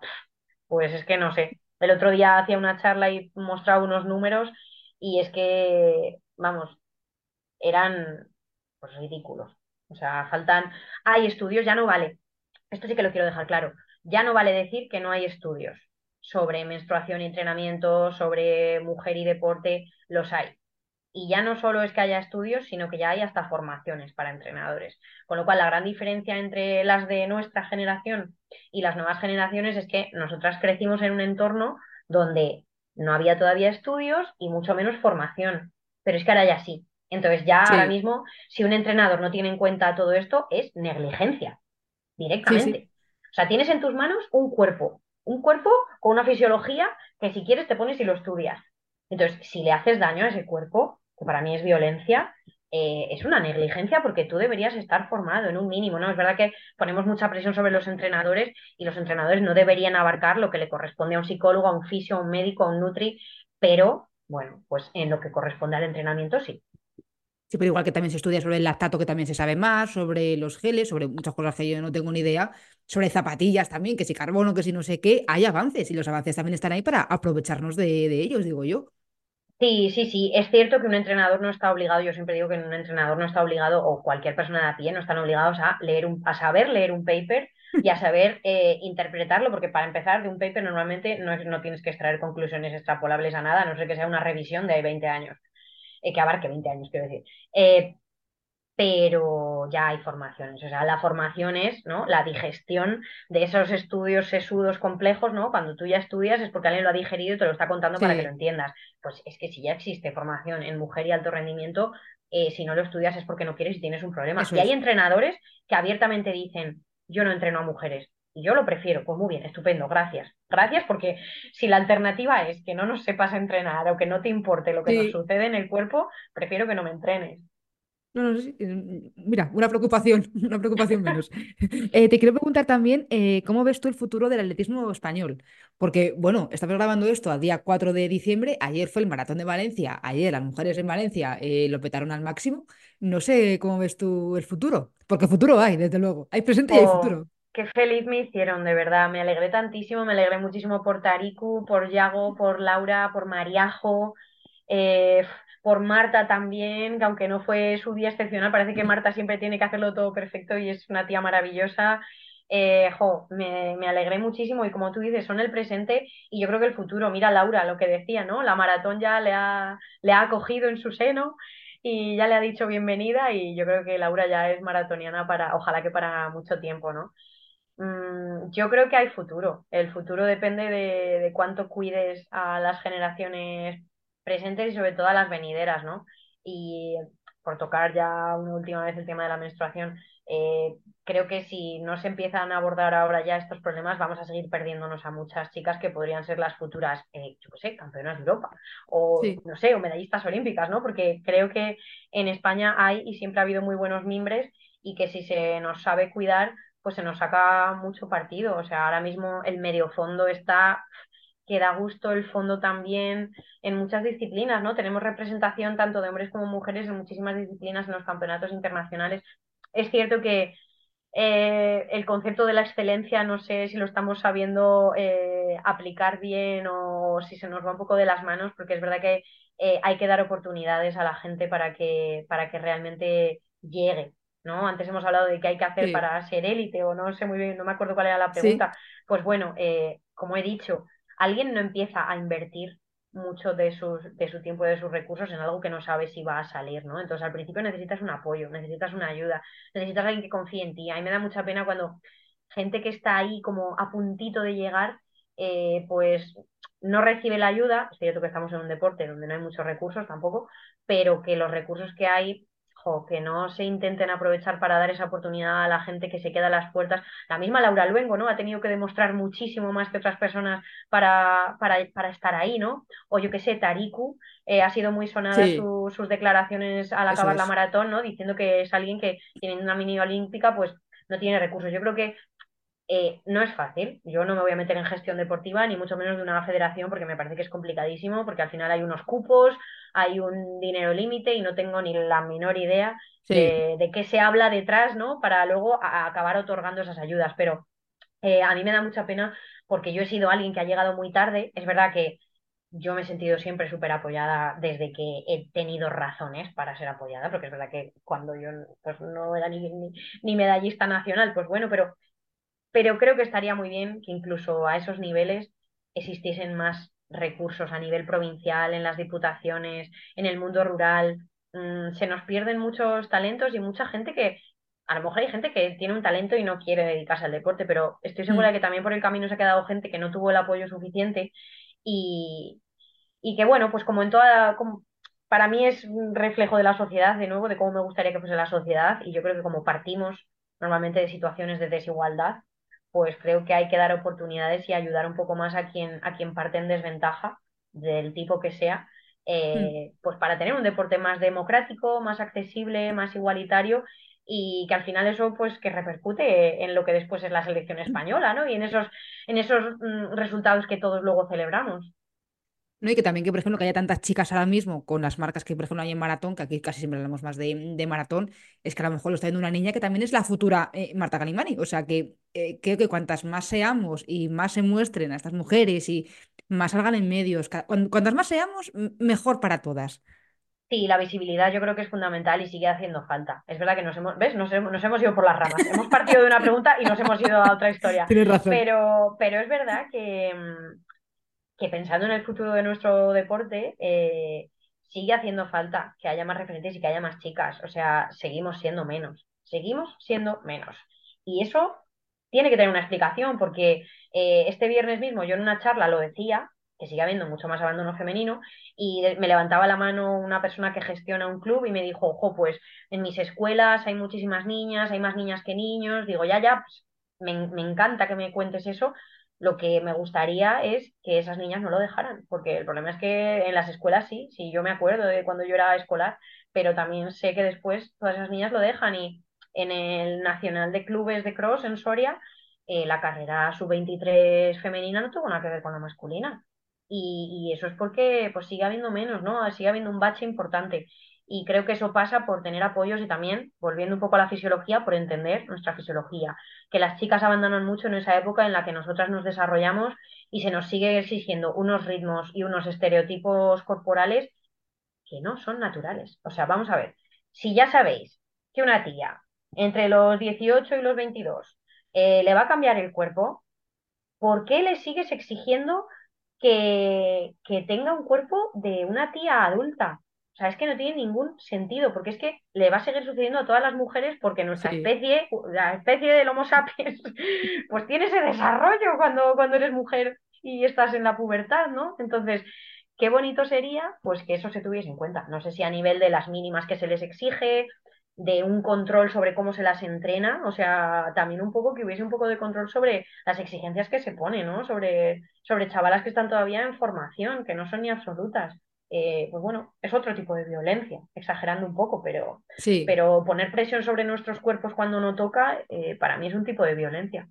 pues es que no sé. El otro día hacía una charla y mostraba unos números y es que, vamos, eran pues ridículos. O sea, faltan, hay estudios, ya no vale. Esto sí que lo quiero dejar claro. Ya no vale decir que no hay estudios sobre menstruación y entrenamiento, sobre mujer y deporte, los hay. Y ya no solo es que haya estudios, sino que ya hay hasta formaciones para entrenadores. Con lo cual, la gran diferencia entre las de nuestra generación y las nuevas generaciones es que nosotras crecimos en un entorno donde no había todavía estudios y mucho menos formación. Pero es que ahora ya sí. Entonces, ya ahora mismo, si un entrenador no tiene en cuenta todo esto, es negligencia sí, sí. directamente. O sea, tienes en tus manos un cuerpo, un cuerpo con una fisiología que si quieres te pones y lo estudias. Entonces, si le haces daño a ese cuerpo, que para mí es violencia, eh, es una negligencia porque tú deberías estar formado en un mínimo, ¿no? Es verdad que ponemos mucha presión sobre los entrenadores y los entrenadores no deberían abarcar lo que le corresponde a un psicólogo, a un fisio, a un médico, a un nutri, pero bueno, pues en lo que corresponde al entrenamiento sí. Sí, pero igual que también se estudia sobre el lactato, que también se sabe más, sobre los geles, sobre muchas cosas que yo no tengo ni idea, sobre zapatillas también, que si carbono, que si no sé qué, hay avances y los avances también están ahí para aprovecharnos de, de ellos, digo yo. Sí, sí, sí. Es cierto que un entrenador no está obligado, yo siempre digo que un entrenador no está obligado, o cualquier persona de a pie no están obligados a leer un, a saber leer un paper y a saber eh, interpretarlo, porque para empezar, de un paper normalmente no, es- no tienes que extraer conclusiones extrapolables a nada, a no ser que sea una revisión de 20 años, eh, que abarque 20 años, quiero decir. Eh, pero ya hay formaciones. O sea, la formación es, ¿no? La digestión de esos estudios sesudos complejos, ¿no? Cuando tú ya estudias es porque alguien lo ha digerido y te lo está contando para que lo entiendas. Pues es que si ya existe formación en mujer y alto rendimiento, eh, si no lo estudias es porque no quieres y tienes un problema. eso Y hay es. entrenadores que abiertamente dicen, yo no entreno a mujeres. Y yo lo prefiero, pues muy bien, estupendo, gracias. Gracias porque si la alternativa es que no nos sepas entrenar o que no te importe lo que nos sucede en el cuerpo, prefiero que no me entrenes. no, no, sí, mm, Mira, una preocupación, una preocupación menos. Eh, te quiero preguntar también eh, cómo ves tú el futuro del atletismo español. Porque, bueno, estamos grabando esto a día 4 de diciembre. Ayer fue el Maratón de Valencia. Ayer las mujeres en Valencia eh, lo petaron al máximo. No sé cómo ves tú el futuro. Porque futuro hay, desde luego. Hay presente y hay Oh, futuro. Qué feliz me hicieron, de verdad. Me alegré tantísimo, me alegré muchísimo por Tariku, por Yago, por Laura, por Mariajo. Eh, por Marta también, que aunque no fue su día excepcional, parece que Marta siempre tiene que hacerlo todo perfecto y es una tía maravillosa. Eh, jo, me, me, alegré muchísimo y como tú dices, son el presente y yo creo que el futuro. Mira Laura, lo que decía, ¿no? La maratón ya le ha, le ha acogido en su seno y ya le ha dicho bienvenida y yo creo que Laura ya es maratoniana para, ojalá que para mucho tiempo, ¿no? Mm, yo creo que hay futuro. El futuro depende de, de cuánto cuides a las generaciones presentes y sobre todo a las venideras, ¿no? Y por tocar ya una última vez el tema de la menstruación, eh, creo que si no se empiezan a abordar ahora ya estos problemas, vamos a seguir perdiéndonos a muchas chicas que podrían ser las futuras, eh, yo qué sé, campeonas de Europa o, Sí, no sé, o medallistas olímpicas, ¿no? Porque creo que en España hay y siempre ha habido muy buenos mimbres y que si se nos sabe cuidar, pues se nos saca mucho partido. O sea, ahora mismo el medio fondo está que da gusto el fondo también en muchas disciplinas, ¿no? Tenemos representación tanto de hombres como mujeres en muchísimas disciplinas en los campeonatos internacionales. Es cierto que eh, el concepto de la excelencia no sé si lo estamos sabiendo eh, aplicar bien o si se nos va un poco de las manos, porque es verdad que eh, hay que dar oportunidades a la gente para que, para que realmente llegue. ¿No? Antes hemos hablado de qué hay que hacer sí, para ser élite o no sé muy bien, no me acuerdo cuál era la sí, pregunta. Pues bueno, eh, como he dicho, alguien no empieza a invertir mucho de, sus, de su tiempo y de sus recursos en algo que no sabe si va a salir, ¿no? Entonces al principio necesitas un apoyo, necesitas una ayuda, necesitas alguien que confíe en ti. A mí me da mucha pena cuando gente que está ahí como a puntito de llegar, eh, pues no recibe la ayuda. Es cierto que estamos en un deporte donde no hay muchos recursos tampoco, pero que los recursos que hay jo, que no se intenten aprovechar para dar esa oportunidad a la gente que se queda a las puertas. La misma Laura Luengo, ¿no? Ha tenido que demostrar muchísimo más que otras personas para, para, para estar ahí, ¿no? O yo qué sé, Tariku, eh, ha sido muy sonada sí, su, sus declaraciones al acabar la es. maratón, ¿no? Diciendo que es alguien que tiene una mini olímpica, pues no tiene recursos. Yo creo que eh, no es fácil. Yo no me voy a meter en gestión deportiva, ni mucho menos de una federación, porque me parece que es complicadísimo, porque al final hay unos cupos, hay un dinero límite y no tengo ni la menor idea Sí. de, de qué se habla detrás, ¿no? Para luego a- a acabar otorgando esas ayudas. Pero eh, a mí me da mucha pena porque yo he sido alguien que ha llegado muy tarde. Es verdad que yo me he sentido siempre súper apoyada desde que he tenido razones para ser apoyada, porque es verdad que cuando yo pues, no era ni, ni, ni medallista nacional, pues bueno, pero pero creo que estaría muy bien que incluso a esos niveles existiesen más recursos a nivel provincial, en las diputaciones, en el mundo rural. Mm, se nos pierden muchos talentos y mucha gente que, a lo mejor hay gente que tiene un talento y no quiere dedicarse al deporte, pero estoy segura de Mm. que también por el camino se ha quedado gente que no tuvo el apoyo suficiente y, y que bueno, pues como en toda, como- para mí es un reflejo de la sociedad, de nuevo, de cómo me gustaría que fuese la sociedad, y yo creo que como partimos normalmente de situaciones de desigualdad, pues creo que hay que dar oportunidades y ayudar un poco más a quien, a quien parte en desventaja, del tipo que sea, Mm. eh, pues para tener un deporte más democrático, más accesible, más igualitario. Y que al final eso pues que repercute en lo que después es la selección española, ¿no? Y en esos, en esos mm, resultados que todos luego celebramos. No, y que también que, por ejemplo, que haya tantas chicas ahora mismo con las marcas que, por ejemplo, hay en maratón, que aquí casi siempre hablamos más de, de maratón, es que a lo mejor lo está viendo una niña que también es la futura eh, Marta Galimani. O sea, que eh, creo que cuantas más seamos y más se muestren a estas mujeres y más salgan en medios, cuantas más seamos, mejor para todas. Sí, la visibilidad yo creo que es fundamental y sigue haciendo falta. Es verdad que nos hemos, ¿ves? Nos hemos, nos hemos ido por las ramas. Hemos partido de una pregunta y nos hemos ido a otra historia. Tienes razón. Pero, pero es verdad que, mm, que pensando en el futuro de nuestro deporte, eh, sigue haciendo falta que haya más referentes y que haya más chicas. O sea, seguimos siendo menos. Seguimos siendo menos. Y eso tiene que tener una explicación, porque eh, este viernes mismo yo en una charla lo decía, que sigue habiendo mucho más abandono femenino, y me levantaba la mano una persona que gestiona un club y me dijo, ojo, pues en mis escuelas hay muchísimas niñas, hay más niñas que niños. Digo, ya, ya, pues, me, me encanta que me cuentes eso, lo que me gustaría es que esas niñas no lo dejaran, porque el problema es que en las escuelas sí, sí, yo me acuerdo de cuando yo era escolar, pero también sé que después todas esas niñas lo dejan y en el Nacional de Clubes de Cross en Soria, eh, la carrera sub-23 femenina no tuvo nada que ver con la masculina. Y, y eso es porque pues sigue habiendo menos, ¿no? Sigue habiendo un bache importante. Y creo que eso pasa por tener apoyos y también, volviendo un poco a la fisiología, por entender nuestra fisiología que las chicas abandonan mucho en esa época en la que nosotras nos desarrollamos y se nos sigue exigiendo unos ritmos y unos estereotipos corporales que no son naturales. O sea, vamos a ver, si ya sabéis que una tía entre los 18 y los 22 eh, le va a cambiar el cuerpo, ¿por qué le sigues exigiendo que, que tenga un cuerpo de una tía adulta? O sea, es que no tiene ningún sentido, porque es que le va a seguir sucediendo a todas las mujeres porque nuestra Sí, especie, la especie del Homo sapiens, pues tiene ese desarrollo cuando, cuando eres mujer y estás en la pubertad, ¿no? Entonces, qué bonito sería, pues que eso se tuviese en cuenta. No sé si a nivel de las mínimas que se les exige, de un control sobre cómo se las entrena, o sea, también un poco que hubiese un poco de control sobre las exigencias que se ponen, ¿no? Sobre, sobre chavalas que están todavía en formación, que no son ni absolutas. Eh, pues bueno, es otro tipo de violencia, exagerando un poco, pero, sí. pero poner presión sobre nuestros cuerpos cuando no toca, eh, para mí es un tipo de violencia.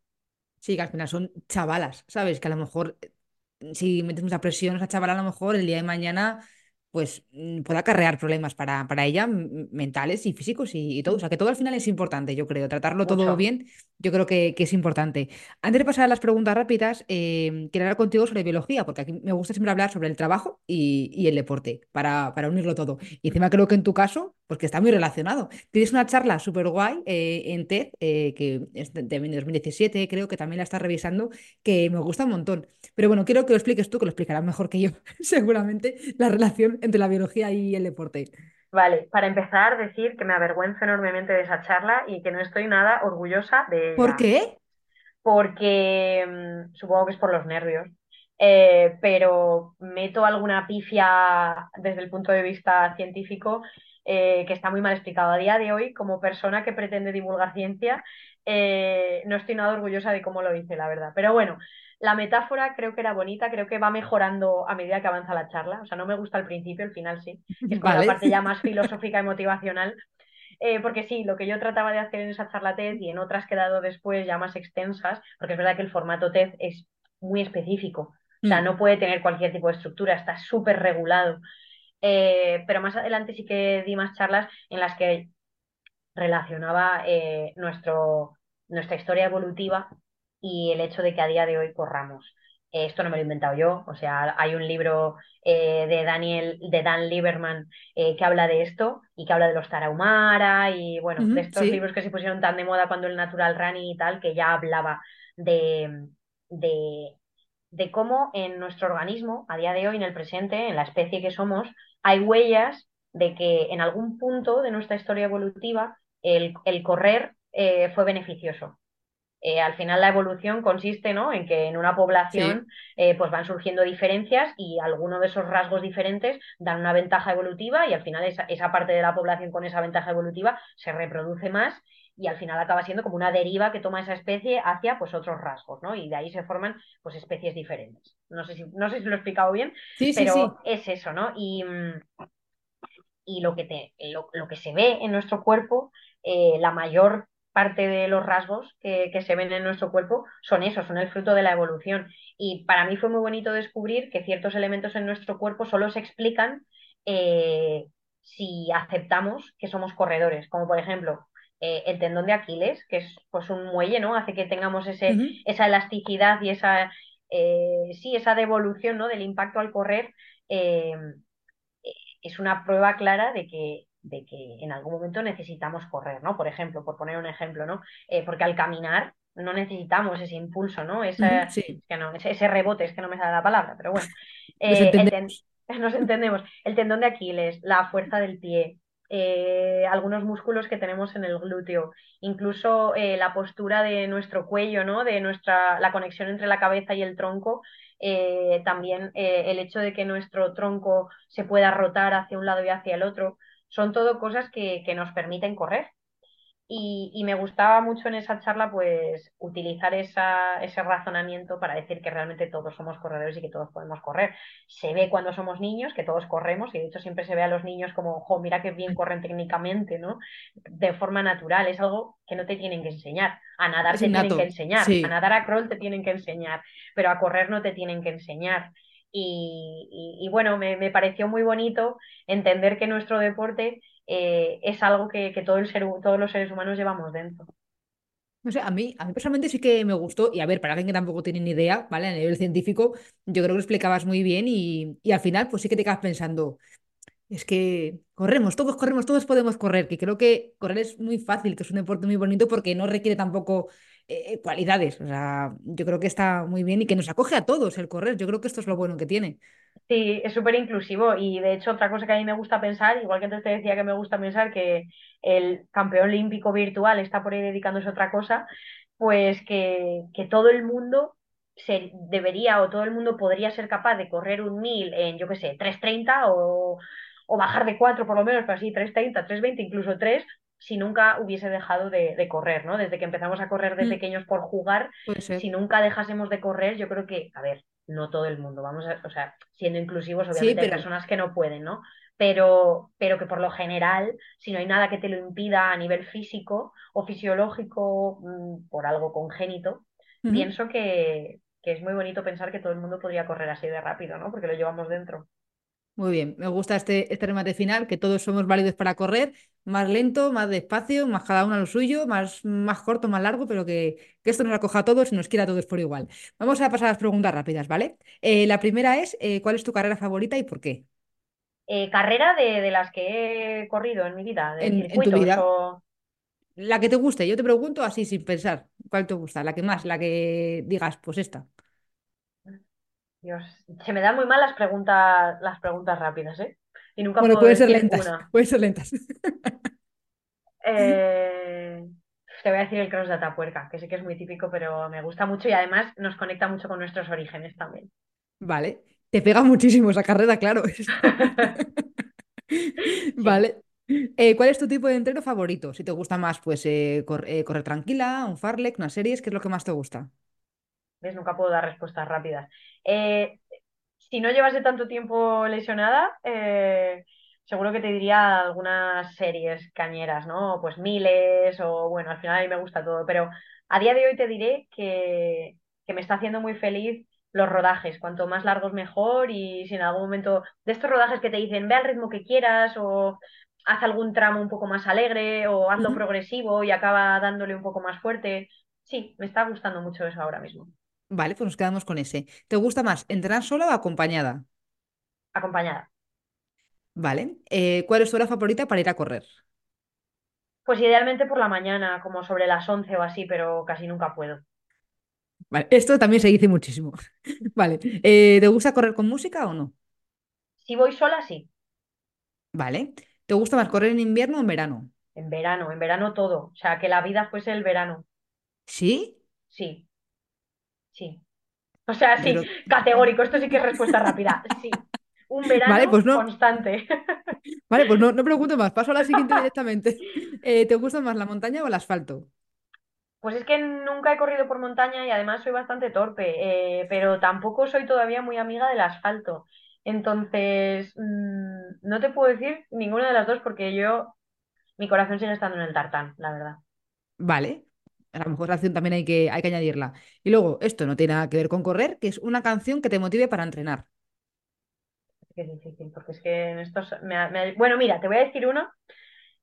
Sí, que al final son chavalas, ¿sabes? Que a lo mejor eh, si metes mucha presión a esa chavala, a lo mejor el día de mañana pues mm, puede acarrear problemas para, para ella, mentales y físicos y, y todo. O sea, que todo al final es importante, yo creo. Tratarlo todo bien, yo creo que, que es importante. Antes de pasar a las preguntas rápidas, eh, quiero hablar contigo sobre biología, porque aquí me gusta siempre hablar sobre el trabajo y, y el deporte, para, para unirlo todo. Y encima creo que en tu caso, porque está muy relacionado. Tienes una charla súper guay en TED, eh, que es de, de 2017, creo que también la estás revisando, que me gusta un montón. Pero bueno, quiero que lo expliques tú, que lo explicarás mejor que yo, seguramente, la relación entre la biología y el deporte. Vale, para empezar, decir que me avergüenzo enormemente de esa charla y que no estoy nada orgullosa de ¿Por qué? porque mm, supongo que es por los nervios, eh, pero meto alguna pifia desde el punto de vista científico eh, que está muy mal explicado. A día de hoy, como persona que pretende divulgar ciencia, eh, no estoy nada orgullosa de cómo lo hice, la verdad. Pero bueno, la metáfora creo que era bonita, creo que va mejorando a medida que avanza la charla. O sea, no me gusta al principio, al final sí, que es como la Vale. parte ya más filosófica y motivacional eh, porque sí, lo que yo trataba de hacer en esa charla TED y en otras que he dado después ya más extensas, porque es verdad que el formato TED es muy específico, o sea, Mm, no puede tener cualquier tipo de estructura, está súper regulado. Eh, pero más adelante sí que di más charlas en las que relacionaba eh, nuestro, nuestra historia evolutiva y el hecho de que a día de hoy corramos. Esto no me lo he inventado yo, o sea, hay un libro eh, de Daniel, de Dan Lieberman eh, que habla de esto y que habla de los Tarahumara y bueno, de estos sí. libros que se pusieron tan de moda cuando el Natural Running y tal, que ya hablaba de, de, de cómo en nuestro organismo, a día de hoy, en el presente, en la especie que somos, hay huellas de que en algún punto de nuestra historia evolutiva el, el correr eh, fue beneficioso. Eh, al final la evolución consiste ¿no? en que en una Sí. población eh, pues van surgiendo diferencias y algunos de esos rasgos diferentes dan una ventaja evolutiva y al final esa, esa parte de la población con esa ventaja evolutiva se reproduce más y al final acaba siendo como una deriva que toma esa especie hacia pues otros rasgos, ¿no? Y de ahí se forman pues especies diferentes. No sé si, no sé si lo he explicado bien, Sí, pero sí. es eso, ¿no? Y, y lo que, te, lo, lo que se ve en nuestro cuerpo, eh, la mayor parte de los rasgos que, que, se ven en nuestro cuerpo son esos, son el fruto de la evolución. Y para mí fue muy bonito descubrir que ciertos elementos en nuestro cuerpo solo se explican eh, si aceptamos que somos corredores, como por ejemplo eh, el tendón de Aquiles, que es pues un muelle, ¿no? Hace que tengamos ese, esa elasticidad y esa, eh, sí, esa devolución, ¿no? Del impacto al correr. Eh, es una prueba clara de que, de que en algún momento necesitamos correr, ¿no? Por ejemplo, por poner un ejemplo, ¿no? Porque al caminar no necesitamos ese impulso, ¿no? Ujú, Esa, sí. es que no, ese, ese, rebote, es que no me sale la palabra, pero bueno. Ten, nos entendemos. El tendón de Aquiles, la fuerza del pie, eh, algunos músculos que tenemos en el glúteo, incluso eh, la postura de nuestro cuello, ¿no? De nuestra, la conexión entre la cabeza y el tronco, eh, también eh, el hecho de que nuestro tronco se pueda rotar hacia un lado y hacia el otro, son todo cosas que, que nos permiten correr. Y, y, me gustaba mucho en esa charla pues utilizar esa, ese razonamiento para decir que realmente todos somos corredores y que todos podemos correr. Se ve cuando somos niños que todos corremos y de hecho siempre se ve a los niños como, jo, mira qué bien corren técnicamente, ¿no? De forma natural, es algo que no te tienen que enseñar. A nadar Es te tienen que enseñar, a nadar a crawl te tienen que enseñar, pero a correr no te tienen que enseñar. Y, y, y bueno, me, me pareció muy bonito entender que nuestro deporte eh, es algo que, que todo el ser, todos los seres humanos llevamos dentro. No sé, a mí, a mí personalmente sí que me gustó. Y a ver, para alguien que tampoco tiene ni idea, ¿vale? A nivel científico, yo creo que lo explicabas muy bien y, y al final, pues sí que te quedas pensando. Es que corremos, todos corremos, todos podemos correr, que creo que correr es muy fácil, que es un deporte muy bonito porque no requiere tampoco eh, cualidades. O sea, yo creo que está muy bien y que nos acoge a todos el correr. Yo creo que esto es lo bueno que tiene. Sí, es súper inclusivo y de hecho otra cosa que a mí me gusta pensar, igual que antes te decía que me gusta pensar que el campeón olímpico virtual está por ahí dedicándose a otra cosa, pues que, que todo el mundo se debería o todo el mundo podría ser capaz de correr un mil en, yo qué sé, tres treinta o, o bajar de 4 por lo menos, pero así tres treinta tres veinte incluso 3 si nunca hubiese dejado de, de, correr, ¿no? Desde que empezamos a correr de Mm, pequeños por jugar, si nunca dejásemos de correr, yo creo que, a ver, no todo el mundo, vamos a, o sea, siendo inclusivos, Sí, obviamente hay personas que no pueden, ¿no? Pero, pero que por lo general, si no hay nada que te lo impida a nivel físico o fisiológico, mmm, por algo congénito, pienso que, que es muy bonito pensar que todo el mundo podría correr así de rápido, ¿no? Porque lo llevamos dentro. Muy bien, me gusta este, este remate final, que todos somos válidos para correr, más lento, más despacio, más cada uno a lo suyo, más, más corto, más largo, pero que, que esto nos acoja a todos y nos quiera a todos por igual. Vamos a pasar a las preguntas rápidas, ¿vale? Eh, la primera es, eh, ¿cuál es tu carrera favorita y por qué? Eh, carrera de, de las que he corrido en mi vida, de En, en tu vida, o la que te guste, yo te pregunto así sin pensar, ¿cuál te gusta? La que más, la que digas, pues esta. Dios, se me dan muy mal las preguntas, las preguntas rápidas, ¿eh? Y nunca Bueno, puedo pueden ser lentas, pueden ser lentas. Eh, te voy a decir el cross de Atapuerca, que sé que es muy típico, pero me gusta mucho y además nos conecta mucho con nuestros orígenes también. Vale, te pega muchísimo esa carrera, claro. Vale. Eh, ¿cuál es tu tipo de entreno favorito? Si te gusta más, pues eh, cor- eh, correr tranquila, un farlek, unas series, ¿qué es lo que más te gusta? ¿Ves? Nunca puedo dar respuestas rápidas. Eh, si no llevase tanto tiempo lesionada, eh, seguro que te diría algunas series cañeras, ¿no? Pues miles o bueno, al final a mí me gusta todo, pero a día de hoy te diré que, que me está haciendo muy feliz los rodajes, cuanto más largos mejor y si en algún momento de estos rodajes que te dicen ve al ritmo que quieras o haz algún tramo un poco más alegre o hazlo progresivo y acaba dándole un poco más fuerte. Sí, me está gustando mucho eso ahora mismo, Vale, pues nos quedamos con ese. ¿Te gusta más entrenar sola o acompañada? acompañada. Vale. Eh, ¿cuál es tu hora favorita para ir a correr? Pues idealmente por la mañana, como sobre las 11 o así, pero casi nunca puedo. Vale, esto también se dice muchísimo. Vale. Eh, ¿te gusta correr con música o no? Si voy sola, sí. Vale. ¿Te gusta más correr en invierno o en verano? En verano, en verano todo. O sea, que la vida fuese el verano. ¿Sí? Sí, sí. O sea, sí, categórico. Esto sí que es respuesta rápida. Sí. Un Vale, verano pues no. constante. Vale, pues no, no pregunto más. Paso a la siguiente directamente. Eh, ¿te gusta más la montaña o el asfalto? Pues es que nunca he corrido por montaña y además soy bastante torpe, eh, pero tampoco soy todavía muy amiga del asfalto. Entonces, mm, no te puedo decir ninguna de las dos porque yo, mi corazón sigue estando en el tartán, la verdad. Vale. A lo mejor la acción también hay que, hay que añadirla. Y luego, esto no tiene nada que ver con correr, que es una canción que te motive para entrenar. es difícil, porque es que en estos... me me Bueno, mira, te voy a decir una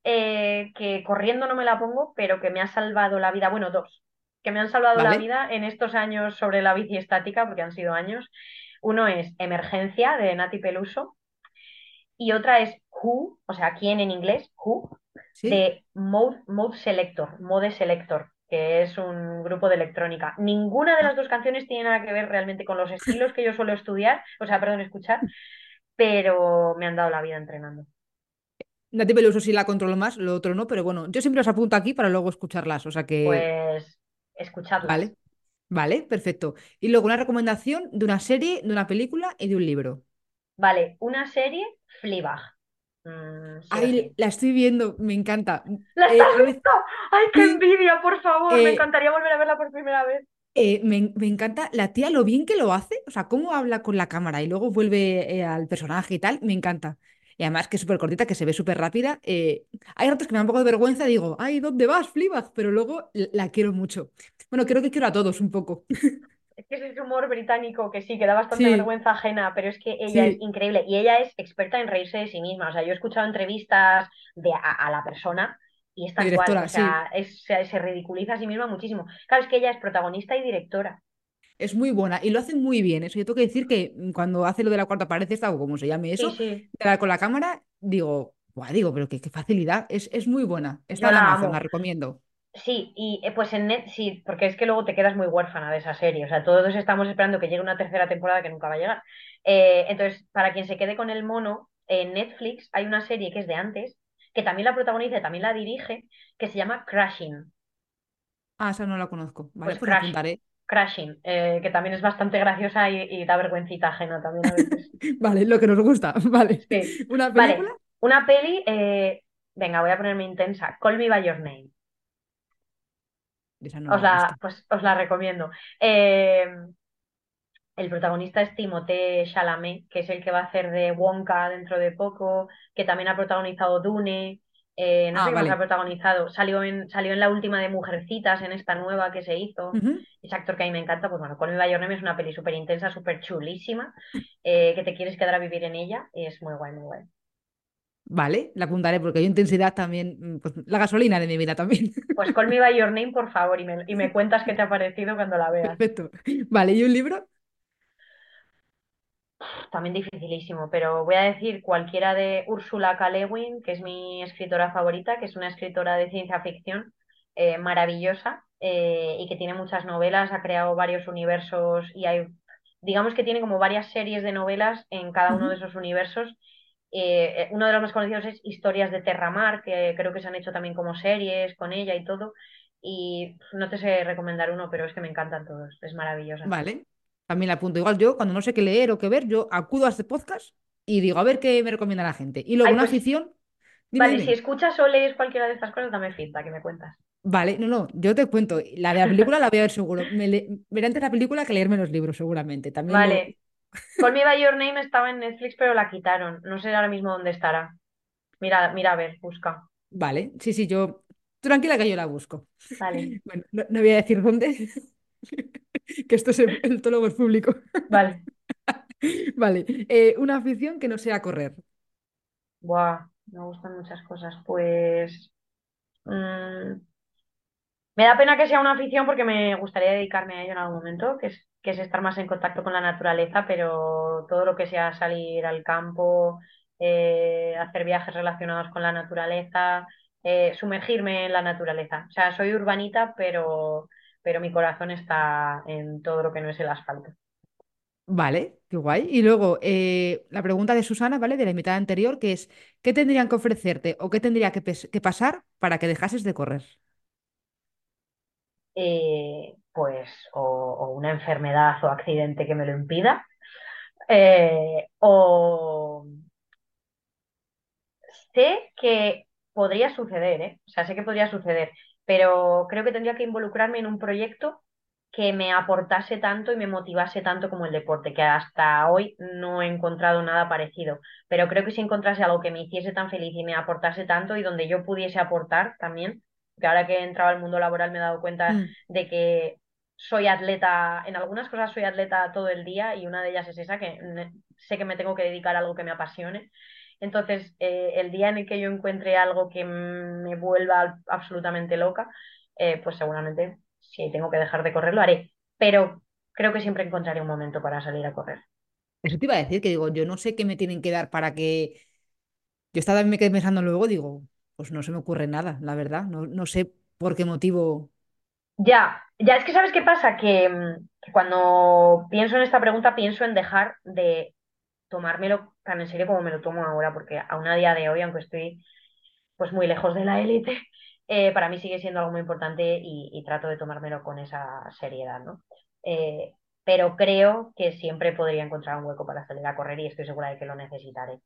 eh, que corriendo no me la pongo, pero que me ha salvado la vida. Bueno, dos, que me han salvado la vida en estos años sobre la bici estática, porque han sido años. Uno es Emergencia de Nati Peluso y otra es Who, o sea, quién en inglés, Who, ¿Sí? de Mode, Mode Selector, Mode Selector, que es un grupo de electrónica. Ninguna de las dos canciones tiene nada que ver realmente con los estilos que yo suelo estudiar, o sea, perdón, escuchar, pero me han dado la vida entrenando. Nati Peluso sí la controlo más, lo otro no, pero bueno, yo siempre las apunto aquí para luego escucharlas. O sea que, Pues escuchadlas. vale, vale, perfecto. Y luego una recomendación de una serie, de una película y de un libro. Vale, una serie, Fleabag. Mm, sí Ay, sí. la estoy viendo, me encanta. ¿La Eh, estás viendo? ¡Ay, qué envidia, por favor! Me eh, encantaría volver a verla por primera vez. Eh, me, me encanta la tía, lo bien que lo hace, o sea, cómo habla con la cámara y luego vuelve eh, al personaje y tal, me encanta. Y además que es súper cortita, que se ve súper rápida. eh, hay ratos que me da un poco de vergüenza, digo, ay, ¿dónde vas, Fleabag? Pero luego la quiero mucho. Bueno, creo que quiero a todos un poco. Es que es ese humor británico que sí, que da bastante Sí, vergüenza ajena, pero es que ella es sí, increíble y ella es experta en reírse de sí misma. O sea, yo he escuchado entrevistas de a, a la persona y es la tal cual. O directora, sí. sea, es- se, se ridiculiza a sí misma muchísimo. Claro, es que ella es protagonista y directora. Es muy buena y lo hace muy bien. Eso yo tengo que decir que cuando hace lo de la cuarta pared, esta, o como se llame Sí, eso, sí. la- con la cámara, digo, Buah, digo, pero qué, qué facilidad. Es, es muy buena. Está en la Amazon, la recomiendo. Sí, y eh, pues en net, sí, porque es que luego te quedas muy huérfana de esa serie. O sea, todos estamos esperando que llegue una tercera temporada que nunca va a llegar. Eh, entonces, para quien se quede con el mono, en Netflix hay una serie que es de antes, que también la protagoniza y también la dirige, que se llama Crashing. Ah, esa no la conozco. Vale, Pues pues la Crash, apuntaré. Crashing, eh, que también es bastante graciosa y, y da vergüencita ajena también a veces. Vale, lo que nos gusta. Vale. Sí. ¿Una película? Vale, una peli, eh, venga, voy a ponerme intensa. Call Me by Your Name. Esa no Os la pues, os la recomiendo. Eh, el protagonista es Timothée Chalamet, que es el que va a hacer de Wonka dentro de poco, que también ha protagonizado Dune. eh, no sé Ah, qué más ha protagonizado. Salió en, salió en la última de Mujercitas, en esta nueva que se hizo. Ujú. Ese actor que a mí me encanta, pues bueno, Call Me by Your Name es una peli súper intensa, súper chulísima, eh, que te quieres quedar a vivir en ella y es muy guay, muy guay. Vale, la apuntaré porque hay intensidad también, mm, pues la gasolina de mi vida también. Pues Call Me by Your Name, por favor, y me, y me cuentas qué te ha parecido cuando la veas. Perfecto. Vale, ¿y un libro? También dificilísimo, pero voy a decir cualquiera de Ursula K. Le Guin, que es mi escritora favorita, que es una escritora de ciencia ficción eh, maravillosa eh, y que tiene muchas novelas, ha creado varios universos y hay, digamos que tiene como varias series de novelas en cada uno de esos universos. Eh, eh, uno de los más conocidos es Historias de Terramar, que creo que se han hecho también como series con ella y todo. Y no te sé recomendar uno, pero es que me encantan todos, es maravillosa. Vale, también la apunto. Igual yo, cuando no sé qué leer o qué ver, yo acudo a este podcast y digo, a ver qué me recomienda la gente. Y luego Ay, una pues afición, dime, vale, si escuchas o lees cualquiera de estas cosas, dame feedback, que me cuentas. Vale, no, no, yo te cuento. La de la película la voy a ver seguro. Me le- veré antes la película que leerme los libros, seguramente. También. Vale, Call Me by Your Name estaba en Netflix, pero la quitaron. No sé ahora mismo dónde estará. Mira, mira, a ver, busca. Vale, sí, sí, yo. Tranquila que yo la busco. Vale, Bueno, no, no voy a decir dónde, que esto es el, el tólogo es público. vale. Vale, eh, una afición que no sea correr. Buah, me gustan muchas cosas. Pues mm, me da pena que sea una afición porque me gustaría dedicarme a ello en algún momento, que es, que es estar más en contacto con la naturaleza, pero todo lo que sea salir al campo, eh, hacer viajes relacionados con la naturaleza, eh, sumergirme en la naturaleza. O sea, soy urbanita, pero, pero mi corazón está en todo lo que no es el asfalto. Vale, qué guay. Y luego, eh, la pregunta de Susana, ¿vale? De la invitada anterior, que es, ¿qué tendrían que ofrecerte o qué tendría que, que pasar para que dejases de correr? Eh, pues o, o una enfermedad o accidente que me lo impida, eh, o Sé que podría suceder, ¿eh? O sea, sé que podría suceder, pero creo que tendría que involucrarme en un proyecto que me aportase tanto y me motivase tanto como el deporte, que hasta hoy no he encontrado nada parecido. Pero creo que si encontrase algo que me hiciese tan feliz y me aportase tanto y donde yo pudiese aportar también, que ahora que he entrado al mundo laboral me he dado cuenta Mm, de que soy atleta, en algunas cosas soy atleta todo el día y una de ellas es esa, que sé que me tengo que dedicar a algo que me apasione entonces, eh, el día en el que yo encuentre algo que me vuelva absolutamente loca, eh, pues seguramente si tengo que dejar de correr lo haré. Pero creo que siempre encontraré un momento para salir a correr. Eso te iba a decir, que digo, yo no sé qué me tienen que dar para que... Yo estaba me quedé pensando luego, digo, pues no se me ocurre nada, la verdad. No, no sé por qué motivo. Ya, ya es que sabes qué pasa, que, mm, que cuando pienso en esta pregunta pienso en dejar de tomármelo tan en serio como me lo tomo ahora, porque aún a día de hoy, aunque estoy pues muy lejos de la élite, eh, para mí sigue siendo algo muy importante y, y trato de tomármelo con esa seriedad, ¿no? Eh, pero creo que siempre podría encontrar un hueco para salir a correr y estoy segura de que lo necesitaré.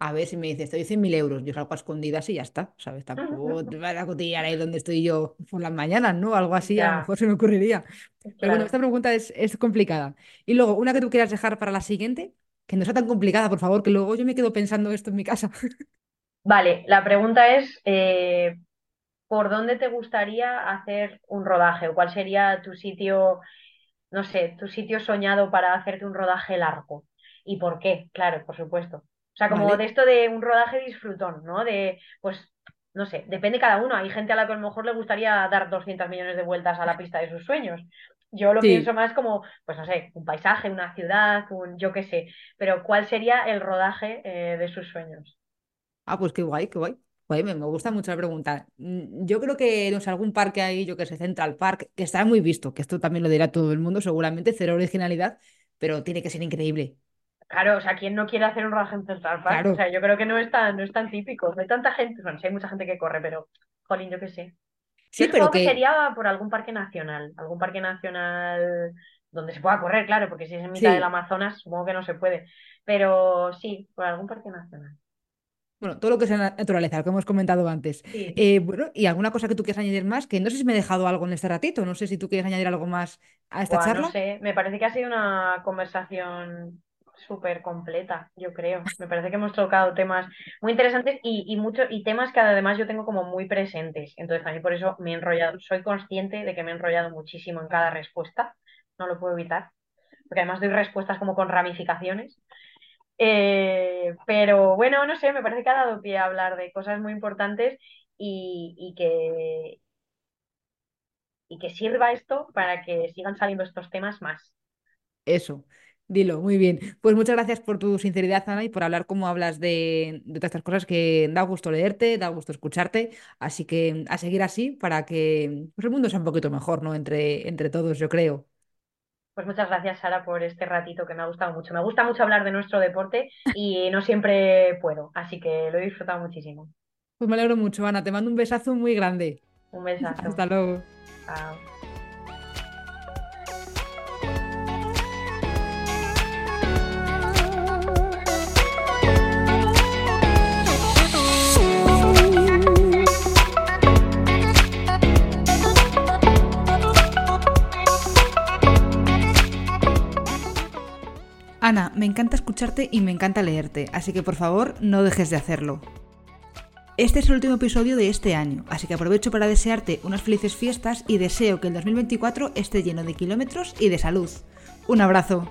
A ver si me dices, te doy 100.000 euros, yo salgo a escondidas y ya está, ¿sabes? Tampoco te vas a cotillar ahí donde estoy yo por las mañanas, ¿no? Algo así a lo mejor se me ocurriría. Pero bueno, esta pregunta es, es complicada. Y luego, una que tú quieras dejar para la siguiente, que no sea tan complicada, por favor, que luego yo me quedo pensando esto en mi casa. Vale, la pregunta es, eh, ¿por dónde te gustaría hacer un rodaje? ¿O cuál sería tu sitio, no sé, tu sitio soñado para hacerte un rodaje largo? ¿Y por qué? Claro, por supuesto. O sea, como de esto de un rodaje disfrutón, ¿no? De, pues, no sé, depende cada uno. Hay gente a la que a lo mejor le gustaría dar 200 millones de vueltas a la pista de sus sueños. Yo lo pienso más como, pues no sé, un paisaje, una ciudad, un yo qué sé. Pero ¿cuál sería el rodaje, eh, de sus sueños? Ah, pues qué guay, qué guay. Guay, me, me gusta mucho la pregunta. Mm, Yo creo que no sé, algún parque ahí, yo que sé, Central Park, que está muy visto, que esto también lo dirá todo el mundo, seguramente, cero originalidad, pero tiene que ser increíble. Claro, o sea, ¿quién no quiere hacer un Rush en Central Park? O sea, yo creo que no es tan, no es tan típico. No hay tanta gente, bueno, sí hay mucha gente que corre, pero, jolín, yo qué sé. Yo Sí, pero supongo que que, sería por algún parque nacional, algún parque nacional donde se pueda correr, claro, porque si es en mitad del Amazonas, supongo que no se puede. Pero sí, por algún parque nacional. bueno, todo lo que sea na- naturaleza, lo que hemos comentado antes. Sí. Eh, bueno, y alguna cosa que tú quieras añadir más, que no sé si me he dejado algo en este ratito, no sé si tú quieres añadir algo más a esta Buah, no charla. sé, me parece que ha sido una conversación súper completa, yo creo. Me parece que hemos tocado temas muy interesantes y, y, y temas que además yo tengo como muy presentes. Entonces, mí por eso me he enrollado, soy consciente de que me he enrollado muchísimo en cada respuesta, no lo puedo evitar, porque además doy respuestas como con ramificaciones. Eh, pero bueno, no sé, me parece que ha dado pie a hablar de cosas muy importantes y, y que, y que sirva esto para que sigan saliendo estos temas más. Eso, dilo, muy bien. Pues muchas gracias por tu sinceridad, Ana, y por hablar como hablas de, de todas estas cosas que da gusto leerte, da gusto escucharte. Así que a seguir así para que pues, el mundo sea un poquito mejor, ¿no? Entre, entre todos, yo creo. Pues muchas gracias, Sara, por este ratito que me ha gustado mucho. Me gusta mucho hablar de nuestro deporte y no siempre puedo, así que lo he disfrutado muchísimo. Pues me alegro mucho, Ana. Te mando un besazo muy grande. Un besazo. Hasta luego. Chao. Ana, me encanta escucharte y me encanta leerte, así que por favor no dejes de hacerlo. Este es el último episodio de este año, así que aprovecho para desearte unas felices fiestas y deseo que el 2024 esté lleno de kilómetros y de salud. Un abrazo.